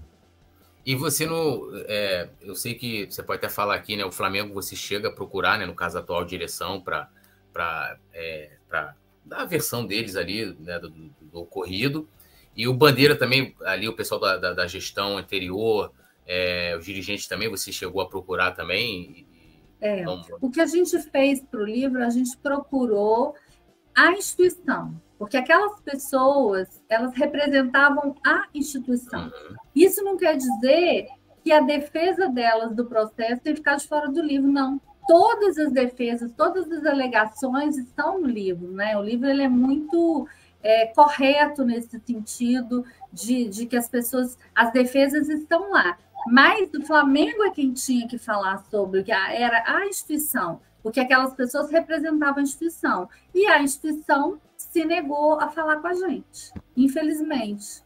E você no. É, eu sei que você pode até falar aqui, né? O Flamengo você chega a procurar, né? No caso atual, direção para é, dar a versão deles ali, né? Do, do, do, ocorrido. E o Bandeira também, ali, o pessoal da, da, da gestão anterior, é, os dirigentes também, você chegou a procurar também? É, então... o que a gente fez para o livro, a gente procurou a instituição porque aquelas pessoas elas representavam a instituição. Uhum. Isso não quer dizer que a defesa delas do processo tem de fora do livro, não. Todas as defesas, todas as alegações estão no livro, né? O livro ele é muito é, correto nesse sentido de, de que as pessoas, as defesas estão lá. Mas o Flamengo é quem tinha que falar sobre que era a instituição, porque aquelas pessoas representavam a instituição. E a instituição se negou a falar com a gente, infelizmente.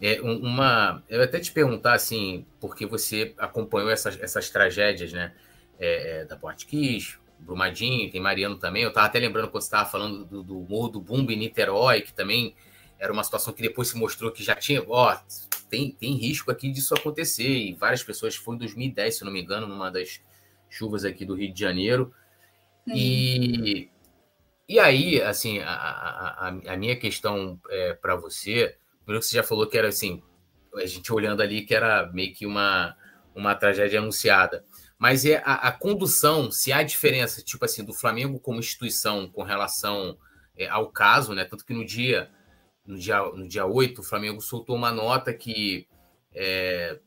É uma, eu até te perguntar assim, porque você acompanhou essas, essas tragédias, né? É, é da Porte Kiss, Brumadinho, tem Mariano também. Eu estava até lembrando quando você estava falando do, do Morro do Bumbo em Niterói, que também era uma situação que depois se mostrou que já tinha, ó, tem, tem risco aqui disso acontecer. E várias pessoas, foi em 2010, se não me engano, numa das chuvas aqui do Rio de Janeiro. E e aí, assim, a, a, a minha questão é, para você, primeiro que você já falou que era assim, a gente olhando ali que era meio que uma, uma tragédia anunciada. Mas é a, a condução, se há diferença, tipo assim, do Flamengo como instituição com relação é, ao caso, né? Tanto que no dia, no dia, no dia 8, o Flamengo soltou uma nota que é,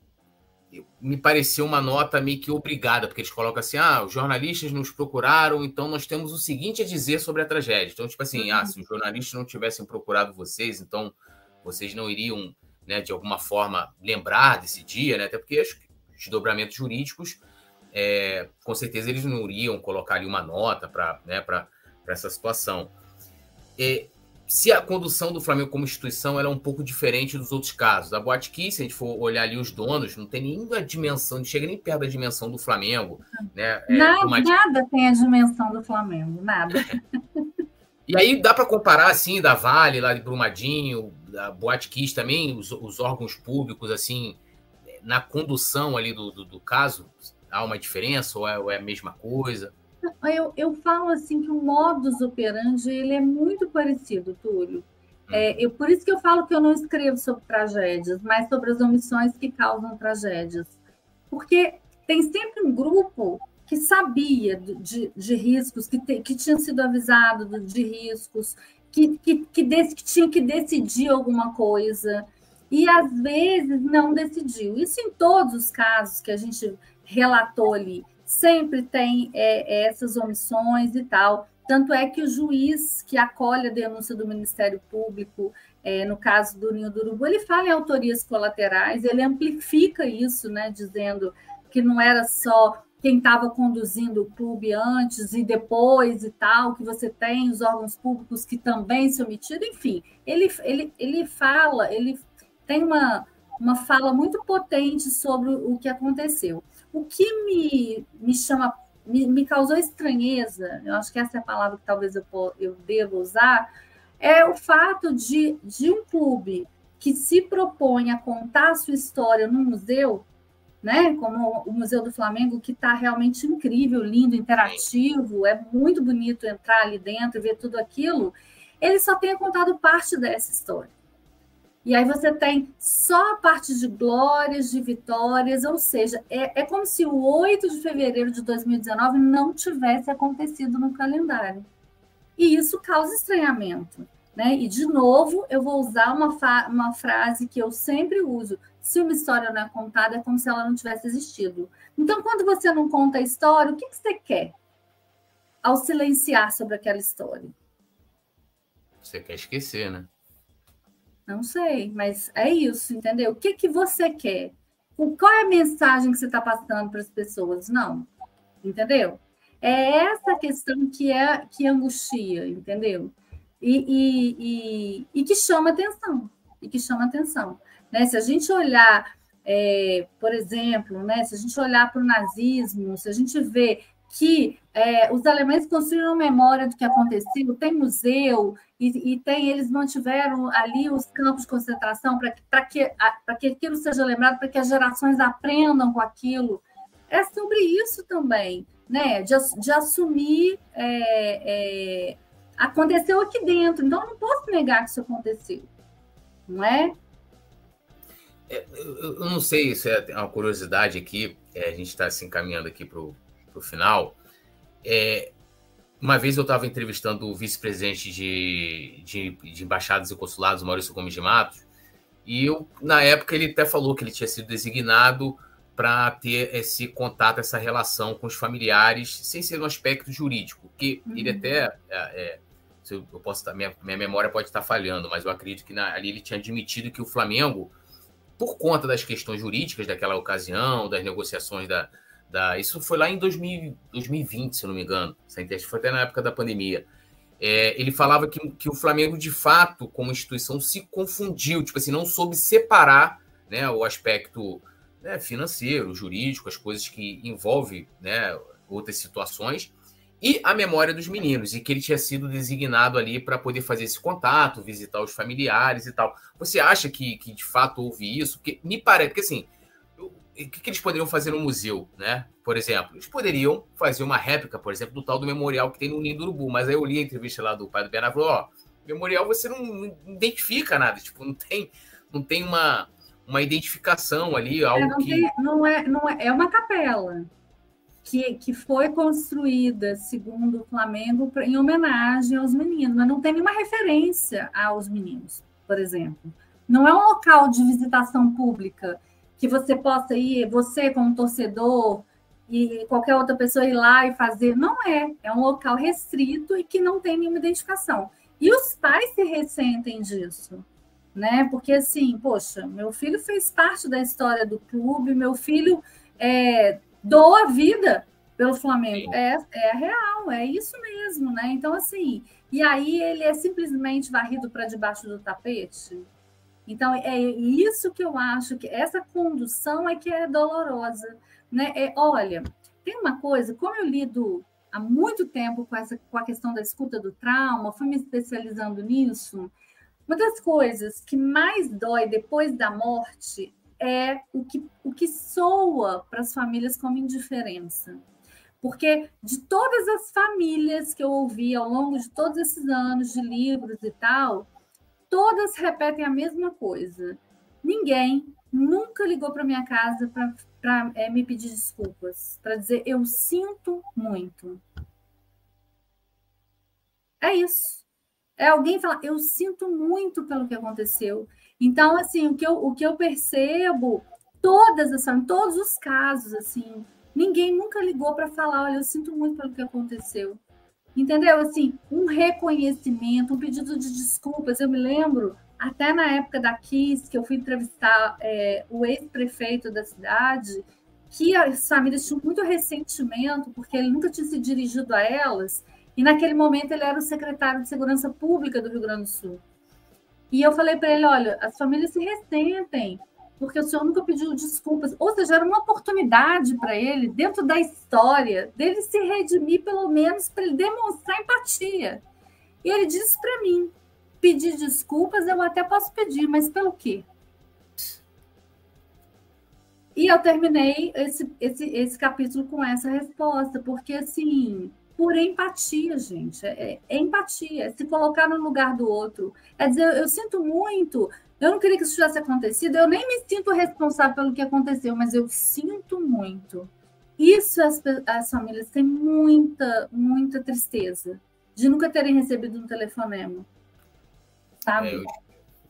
me pareceu uma nota meio que obrigada, porque eles colocam assim: ah, os jornalistas nos procuraram, então nós temos o seguinte a dizer sobre a tragédia. Então, tipo assim, ah, se os jornalistas não tivessem procurado vocês, então vocês não iriam, né, de alguma forma, lembrar desse dia, né? Até porque os desdobramentos jurídicos, é, com certeza, eles não iriam colocar ali uma nota para né, essa situação. É, se a condução do Flamengo como instituição é um pouco diferente dos outros casos. A Boate Kiss, se a gente for olhar ali os donos, não tem nenhuma dimensão, não chega nem perto da dimensão do Flamengo. Né? É, nada, uma... nada tem a dimensão do Flamengo, nada. [laughs] e aí dá para comparar, assim, da Vale, lá de Brumadinho, da Boate Kiss também, os, os órgãos públicos, assim, na condução ali do, do, do caso, há uma diferença ou é, ou é a mesma coisa? Eu, eu falo assim que o modus operandi ele é muito parecido, Túlio. É, uhum. eu, por isso que eu falo que eu não escrevo sobre tragédias, mas sobre as omissões que causam tragédias. Porque tem sempre um grupo que sabia de, de riscos, que, te, que tinha sido avisado de riscos, que, que, que, que tinha que decidir alguma coisa e às vezes não decidiu. Isso em todos os casos que a gente relatou ali, sempre tem é, é essas omissões e tal. Tanto é que o juiz que acolhe a denúncia do Ministério Público, é, no caso do Ninho do Urubu, ele fala em autorias colaterais, ele amplifica isso, né, dizendo que não era só quem estava conduzindo o clube antes e depois e tal, que você tem os órgãos públicos que também se omitiram, enfim, ele, ele, ele fala, ele tem uma, uma fala muito potente sobre o que aconteceu. O que me, me chama, me, me causou estranheza, eu acho que essa é a palavra que talvez eu, eu deva usar, é o fato de, de um clube que se propõe a contar a sua história no museu, né? Como o Museu do Flamengo, que está realmente incrível, lindo, interativo, é muito bonito entrar ali dentro e ver tudo aquilo. Ele só tenha contado parte dessa história. E aí você tem só a parte de glórias, de vitórias, ou seja, é, é como se o 8 de fevereiro de 2019 não tivesse acontecido no calendário. E isso causa estranhamento. Né? E, de novo, eu vou usar uma, uma frase que eu sempre uso: se uma história não é contada, é como se ela não tivesse existido. Então, quando você não conta a história, o que, que você quer ao silenciar sobre aquela história? Você quer esquecer, né? Não sei, mas é isso, entendeu? O que, que você quer? Qual é a mensagem que você está passando para as pessoas? Não, entendeu? É essa questão que é que angustia, entendeu? E, e, e, e que chama atenção, e que chama atenção. Né? Se a gente olhar, é, por exemplo, né, se a gente olhar para o nazismo, se a gente vê que é, os alemães construíram memória do que aconteceu, tem museu e, e tem, eles mantiveram ali os campos de concentração para que, que aquilo seja lembrado, para que as gerações aprendam com aquilo. É sobre isso também, né? de, de assumir. É, é, aconteceu aqui dentro, então eu não posso negar que isso aconteceu, não é? É, eu, não sei se é uma curiosidade aqui, é, a gente está se encaminhando aqui para o final. É, uma vez eu estava entrevistando o vice-presidente de, de, de, embaixadas e consulados, Maurício Gomes de Matos, e eu, na época ele até falou que ele tinha sido designado para ter esse contato, essa relação com os familiares, sem ser no aspecto jurídico, que uhum. ele até é, é, eu posso estar, minha, minha memória pode estar falhando, mas eu acredito que na, ali ele tinha admitido que o Flamengo por conta das questões jurídicas daquela ocasião, das negociações da. Da isso foi lá em 2000, 2020, se não me engano. Essa foi até na época da pandemia. É, ele falava que, que o Flamengo, de fato, como instituição, se confundiu, tipo assim, não soube separar né, o aspecto né, financeiro, jurídico, as coisas que envolvem né, outras situações, e a memória dos meninos, e que ele tinha sido designado ali para poder fazer esse contato, visitar os familiares e tal. Você acha que, que de fato houve isso? Porque me parece que assim, o que, que, eles poderiam fazer no museu, né? Por exemplo, eles poderiam fazer uma réplica, por exemplo, do tal do memorial que tem no Ninho do Urubu. Mas aí eu li a entrevista lá do pai do Bernardo, ó, memorial você não, não, identifica nada, tipo, não tem, não tem uma, uma identificação ali, algo é, não que... Tem, não, é, não é, é uma capela que, que foi construída, segundo o Flamengo, em homenagem aos meninos, mas não tem nenhuma referência aos meninos, por exemplo. Não é um local de visitação pública que você possa ir, você como torcedor e qualquer outra pessoa ir lá e fazer. Não é. É um local restrito e que não tem nenhuma identificação. E os pais se ressentem disso, né? Porque assim, poxa, meu filho fez parte da história do clube, meu filho é, dou a vida pelo Flamengo. É, é real, é isso mesmo, né? Então, assim, e aí ele é simplesmente varrido para debaixo do tapete. Então, é isso que eu acho que essa condução é que é dolorosa. Né? É, olha, tem uma coisa, como eu lido há muito tempo com, essa, com a questão da escuta do trauma, fui me especializando nisso. Uma das coisas que mais dói depois da morte é o que, o que soa para as famílias como indiferença. Porque de todas as famílias que eu ouvi ao longo de todos esses anos de livros e tal, todas repetem a mesma coisa. Ninguém nunca ligou para minha casa para é, me pedir desculpas, para dizer eu sinto muito. É isso. É alguém falar, eu sinto muito pelo que aconteceu. Então, assim, o que eu, o que eu percebo, todas as todos os casos, assim, ninguém nunca ligou para falar, olha, eu sinto muito pelo que aconteceu. Entendeu? Assim, um reconhecimento, um pedido de desculpas. Eu me lembro, até na época da Kiss, que eu fui entrevistar é, o ex-prefeito da cidade, que as famílias tinham muito ressentimento, porque ele nunca tinha se dirigido a elas, e naquele momento ele era o secretário de Segurança Pública do Rio Grande do Sul. E eu falei para ele: olha, as famílias se ressentem, porque o senhor nunca pediu desculpas. Ou seja, era uma oportunidade para ele, dentro da história, dele se redimir, pelo menos, para ele demonstrar empatia. E ele disse para mim: pedir desculpas eu até posso pedir, mas pelo quê? E eu terminei esse, esse, esse capítulo com essa resposta, porque assim, por empatia, gente. É, é, empatia, é se colocar no lugar do outro. É dizer, eu, eu, sinto muito, eu não queria que isso tivesse acontecido, eu nem me sinto responsável pelo que aconteceu, mas eu sinto muito. Isso as, as famílias têm muita, muita tristeza de nunca terem recebido um telefonema. Sabe? É, eu,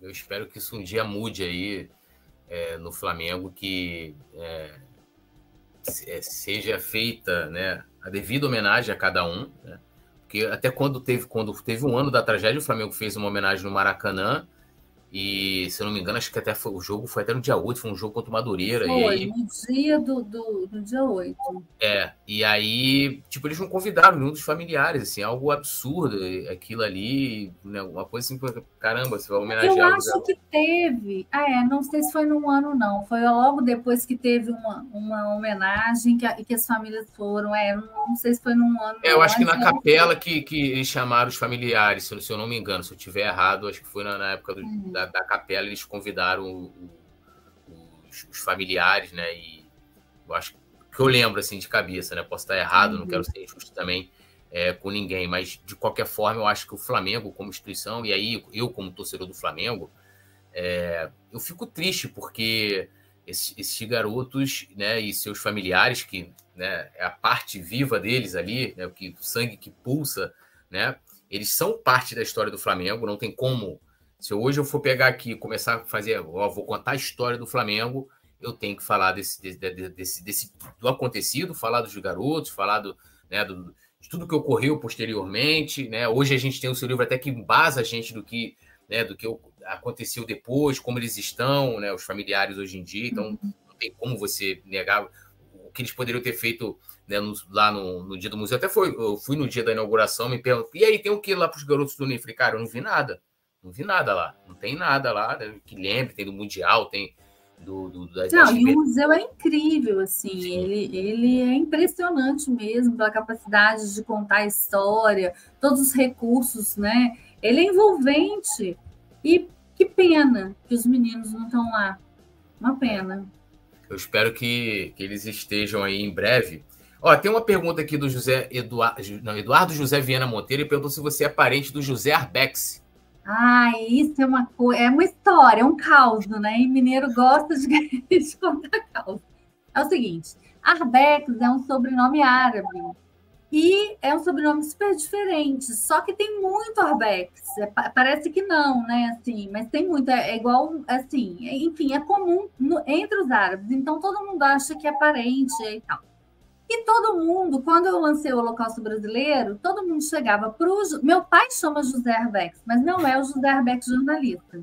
eu, espero que isso um dia mude aí é, no Flamengo, que é, é seja feita, né? a devida homenagem a cada um, né? porque até quando teve, quando teve um ano da tragédia, o Flamengo fez uma homenagem no Maracanã, e, se eu não me engano, acho que até foi, o jogo foi até no dia 8, foi um jogo contra o Madureira. Foi, e aí, no dia do, do, do, dia 8. É, e aí, tipo, eles não convidaram nenhum dos familiares, assim, algo absurdo, aquilo ali, né, uma coisa assim, caramba, você vai homenagear. Eu acho que teve, ah, é, não sei se foi num ano, não, foi logo depois que teve uma, uma homenagem que, a, que as famílias foram, é, não, sei se foi num ano. É, eu acho que na capela que, que eles chamaram os familiares, se, se eu não me engano, se eu tiver errado, acho que foi na, na época do. Uhum da, da capela, eles convidaram o, o, os, os, familiares, né? E eu acho que eu lembro assim de cabeça, né? Posso estar errado, uhum. não quero ser injusto também é, com ninguém, mas de qualquer forma, eu acho que o Flamengo, como instituição, e aí eu, como torcedor do Flamengo, é, eu fico triste porque esses, esses, garotos, né, e seus familiares, que né, é a parte viva deles ali, né, o, que, o sangue que pulsa, né, eles são parte da história do Flamengo, não tem como se hoje eu for pegar aqui e começar a fazer, ó, vou contar a história do Flamengo, eu tenho que falar desse, desse, desse, desse do acontecido, falar dos garotos, falar do, né, do, de tudo que ocorreu posteriormente. Né? Hoje a gente tem o seu livro até que embasa a gente do que, né, do que aconteceu depois, como eles estão, né, os familiares hoje em dia. Então, uhum. não tem como você negar o que eles poderiam ter feito né, no, lá no, no, dia do museu. Até foi, eu fui no dia da inauguração, me pergunto, e aí tem o que lá para os garotos do Unifre? Cara, eu não vi nada. Não vi nada lá. Não tem nada lá né, que lembre, tem do Mundial, tem do, do Não, e o museu é incrível, assim, ele, ele é impressionante mesmo pela capacidade de contar a história, todos os recursos, né? Ele é envolvente. E que pena que os meninos não estão lá. Uma pena. Eu espero que, que eles estejam aí em breve. Ó, tem uma pergunta aqui do José Eduardo, não, Eduardo José Viana Monteiro. Ele perguntou se você é parente do José Arbex. Ah, isso é uma coisa, é uma história, é um caos, né? E mineiro gosta de, [laughs] de contar caos. É o seguinte, Arbex é um sobrenome árabe e é um sobrenome super diferente, só que tem muito Arbex. É, parece que não, né? Assim, mas tem muito, é, é igual, assim, é, enfim, é comum no, entre os árabes. Então todo mundo acha que é parente e tal. E todo mundo, quando eu lancei o Holocausto Brasileiro, todo mundo chegava para o. Meu pai chama José Arbex, mas não é o José Arbex jornalista.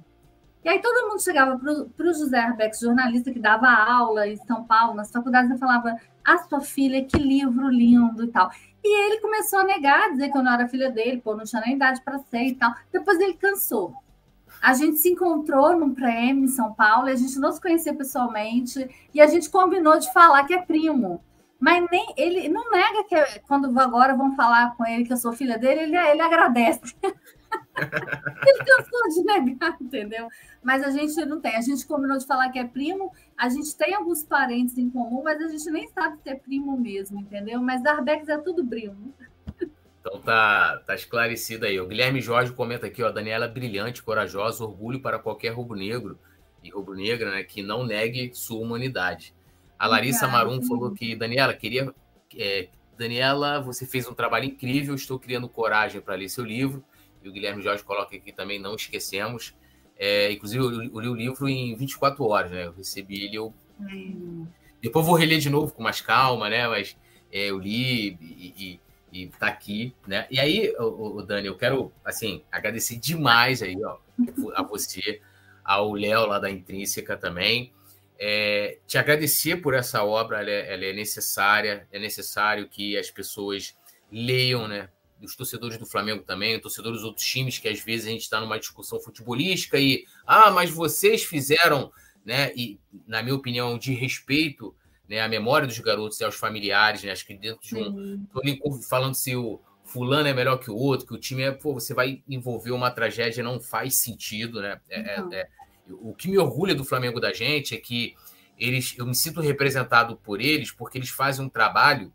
E aí todo mundo chegava para o José Arbex jornalista, que dava aula em São Paulo, nas faculdades, e falava: A sua filha, que livro lindo e tal. E ele começou a negar, dizer que eu não era filha dele, pô, não tinha nem idade para ser e tal. Depois ele cansou. A gente se encontrou num prêmio em São Paulo, a gente não se conhecia pessoalmente, e a gente combinou de falar que é primo. Mas nem ele não nega que quando agora vão falar com ele que eu sou filha dele, ele, ele agradece. [laughs] ele cansou de negar, entendeu? Mas a gente não tem. A gente combinou de falar que é primo, a gente tem alguns parentes em comum, mas a gente nem sabe se é primo mesmo, entendeu? Mas Darbex é tudo primo. Então tá, tá esclarecido aí. O Guilherme Jorge comenta aqui, ó, Daniela brilhante, corajosa, orgulho para qualquer rubro-negro e rubro-negra, né, que não negue sua humanidade. A Larissa Marum falou que, Daniela, queria. É, Daniela, você fez um trabalho incrível, estou criando coragem para ler seu livro e o Guilherme Jorge coloca aqui também, não esquecemos. É, inclusive, eu, eu, li o livro em 24 horas, né? Eu recebi ele, eu. Hum. Depois vou reler de novo com mais calma, né? Mas é, eu li e, e, e tá aqui, né? E aí, o, o, Dani, eu quero, assim, agradecer demais aí, ó, a você, ao Léo lá da Intrínseca também. É, te agradecer por essa obra, ela é, ela é necessária, é necessário que as pessoas leiam, né? Os torcedores do Flamengo também, os torcedores dos outros times, que às vezes a gente está numa discussão futebolística e, ah, mas vocês fizeram, né? E, na minha opinião, de respeito né, à memória dos garotos e aos familiares, né? Acho que dentro de um. Estou ali falando se o fulano é melhor que o outro, que o time é. Pô, você vai envolver uma tragédia, não faz sentido, né? É, é, é, o que me orgulha do Flamengo da gente é que eles, eu me sinto representado por eles porque eles fazem um trabalho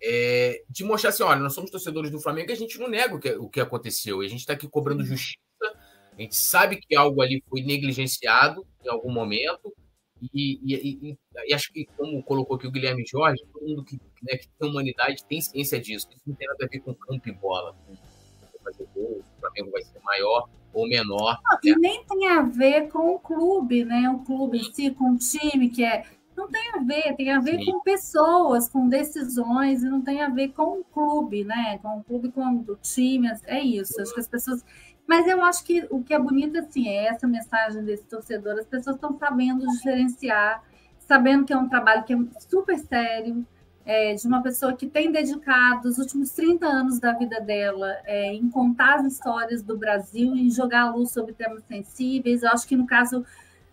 é, de mostrar assim: olha, nós somos torcedores do Flamengo e a gente não nega o que, o que aconteceu. E a gente está aqui cobrando justiça. A gente sabe que algo ali foi negligenciado em algum momento. E, e, e, e acho que, como colocou aqui o Guilherme Jorge, todo mundo que, né, que tem humanidade tem ciência disso. Isso não tem nada a ver com campo e bola. Fazer gol, Flamengo vai ser maior ou menor. Não, né? E nem tem a ver com o clube, né? O clube em si, com o time, que é não tem a ver, tem a ver Sim. com pessoas, com decisões, e não tem a ver com o clube, né? Com o clube, com o time, é isso. Acho que as pessoas. Mas eu acho que o que é bonito assim é essa mensagem desse torcedor. As pessoas estão sabendo diferenciar, sabendo que é um trabalho que é super sério, é, de uma pessoa que tem dedicado os últimos 30 anos da vida dela é, em contar as histórias do Brasil, em jogar a luz sobre temas sensíveis. Eu acho que no caso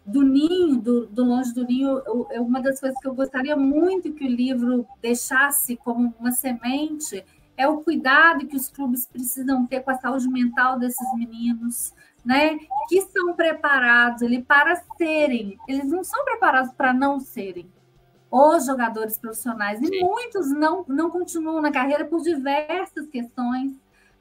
do ninho, do, do longe do ninho, é uma das coisas que eu gostaria muito que o livro deixasse como uma semente é o cuidado que os clubes precisam ter com a saúde mental desses meninos, né? Que são preparados ali para serem, eles não são preparados para não serem os jogadores profissionais e Sim. muitos não não continuam na carreira por diversas questões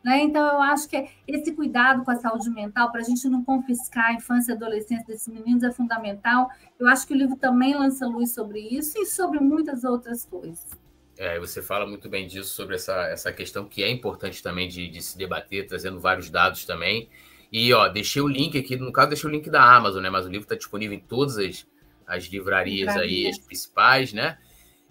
né? Então, eu acho que esse cuidado com a saúde mental, para a gente não confiscar a infância e adolescência desses meninos, é fundamental. Eu acho que o livro também lança luz sobre isso e sobre muitas outras coisas. É, você fala muito bem disso, sobre essa, essa questão que é importante também de, de se debater, trazendo vários dados também. E, ó, deixei o link aqui, no caso, deixei o link da Amazon, né? Mas o livro está disponível em todas as, as livrarias Livraria. aí, as principais, né?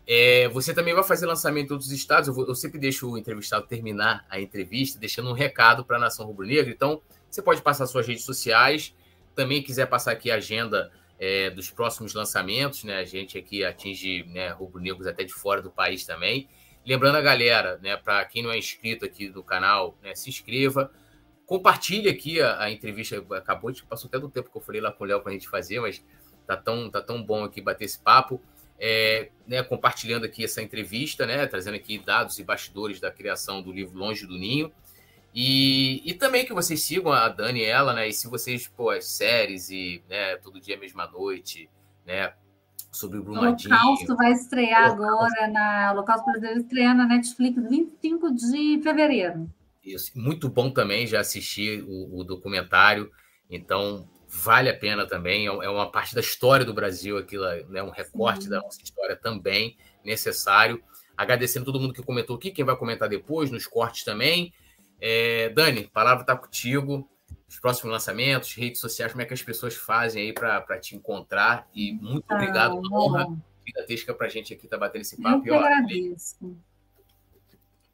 É, você também vai fazer lançamento em outros estados. Eu, vou, eu, sempre deixo o entrevistado terminar a entrevista, deixando um recado para a Nação Rubro-Negra. Então, você pode passar suas redes sociais. Também quiser passar aqui a agenda é, dos próximos lançamentos, né? A gente aqui atinge né, rubro-negros até de fora do país também. Lembrando a galera, né, para quem não é inscrito aqui do canal, né, se inscreva. Compartilhe aqui a, a, entrevista. Acabou de passou até do tempo que eu falei lá com o Léo para a gente fazer, mas tá tão, tá tão bom aqui bater esse papo é, né, compartilhando aqui essa entrevista, né, trazendo aqui dados e bastidores da criação do livro Longe do Ninho. E, e também que vocês sigam a Dani e ela, né? E se vocês, pô, as séries e né, todo dia, mesma noite, né? Sobre o Brumadinho. O Holocausto vai estrear agora na Holocausto Brasileiro estreando na Netflix 25 de fevereiro. Isso, muito bom também, já assisti o, o documentário. Então, vale a pena também. É, é uma parte da história do Brasil, aquilo, né, um recorte Sim. da nossa história também necessário. Agradecendo todo mundo que comentou aqui, quem vai comentar depois, nos cortes também. É, Dani, a palavra está contigo. Os próximos lançamentos, redes sociais, como é que as pessoas fazem aí para te encontrar? E muito ah, obrigado, uma honra gigantesca para a gente aqui estar tá batendo esse papo. Eu que agradeço.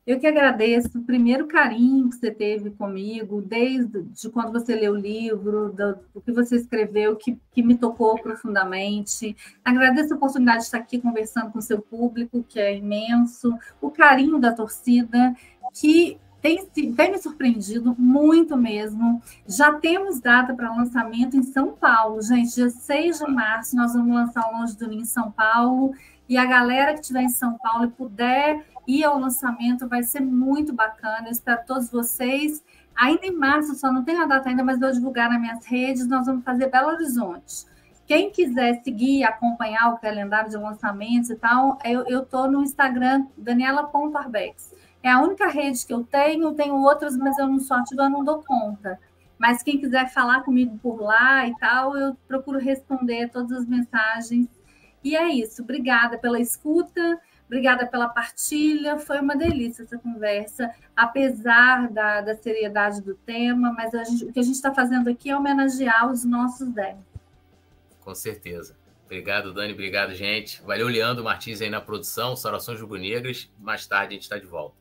Eu que agradeço o primeiro carinho que você teve comigo, desde de quando você leu o livro, do, do que você escreveu, que, que me tocou profundamente. Agradeço a oportunidade de estar aqui conversando com o seu público, que é imenso, o carinho da torcida, que tem, tem me surpreendido muito mesmo. Já temos data para lançamento em São Paulo, gente. Dia 6 de março, nós vamos lançar o Longe do Ninho em São Paulo. E a galera que estiver em São Paulo e puder ir ao lançamento, vai ser muito bacana. Eu espero todos vocês. Ainda em março, só não tenho a data ainda, mas vou divulgar nas minhas redes. Nós vamos fazer Belo Horizonte. Quem quiser seguir, acompanhar o calendário de lançamentos e tal, eu estou no Instagram, daniela.arbex. É a única rede que eu tenho, tenho outras, mas eu não sou ativa, não dou conta. Mas quem quiser falar comigo por lá e tal, eu procuro responder todas as mensagens e é isso. Obrigada pela escuta. Obrigada pela partilha, foi uma delícia essa conversa, apesar da, da seriedade do tema, mas gente, o que a gente está fazendo aqui é homenagear os nossos dez. Com certeza. Obrigado, Dani. Obrigado, gente. Valeu, Leandro Martins aí na produção, Saudações Rubro-Negras. Mais tarde a gente está de volta.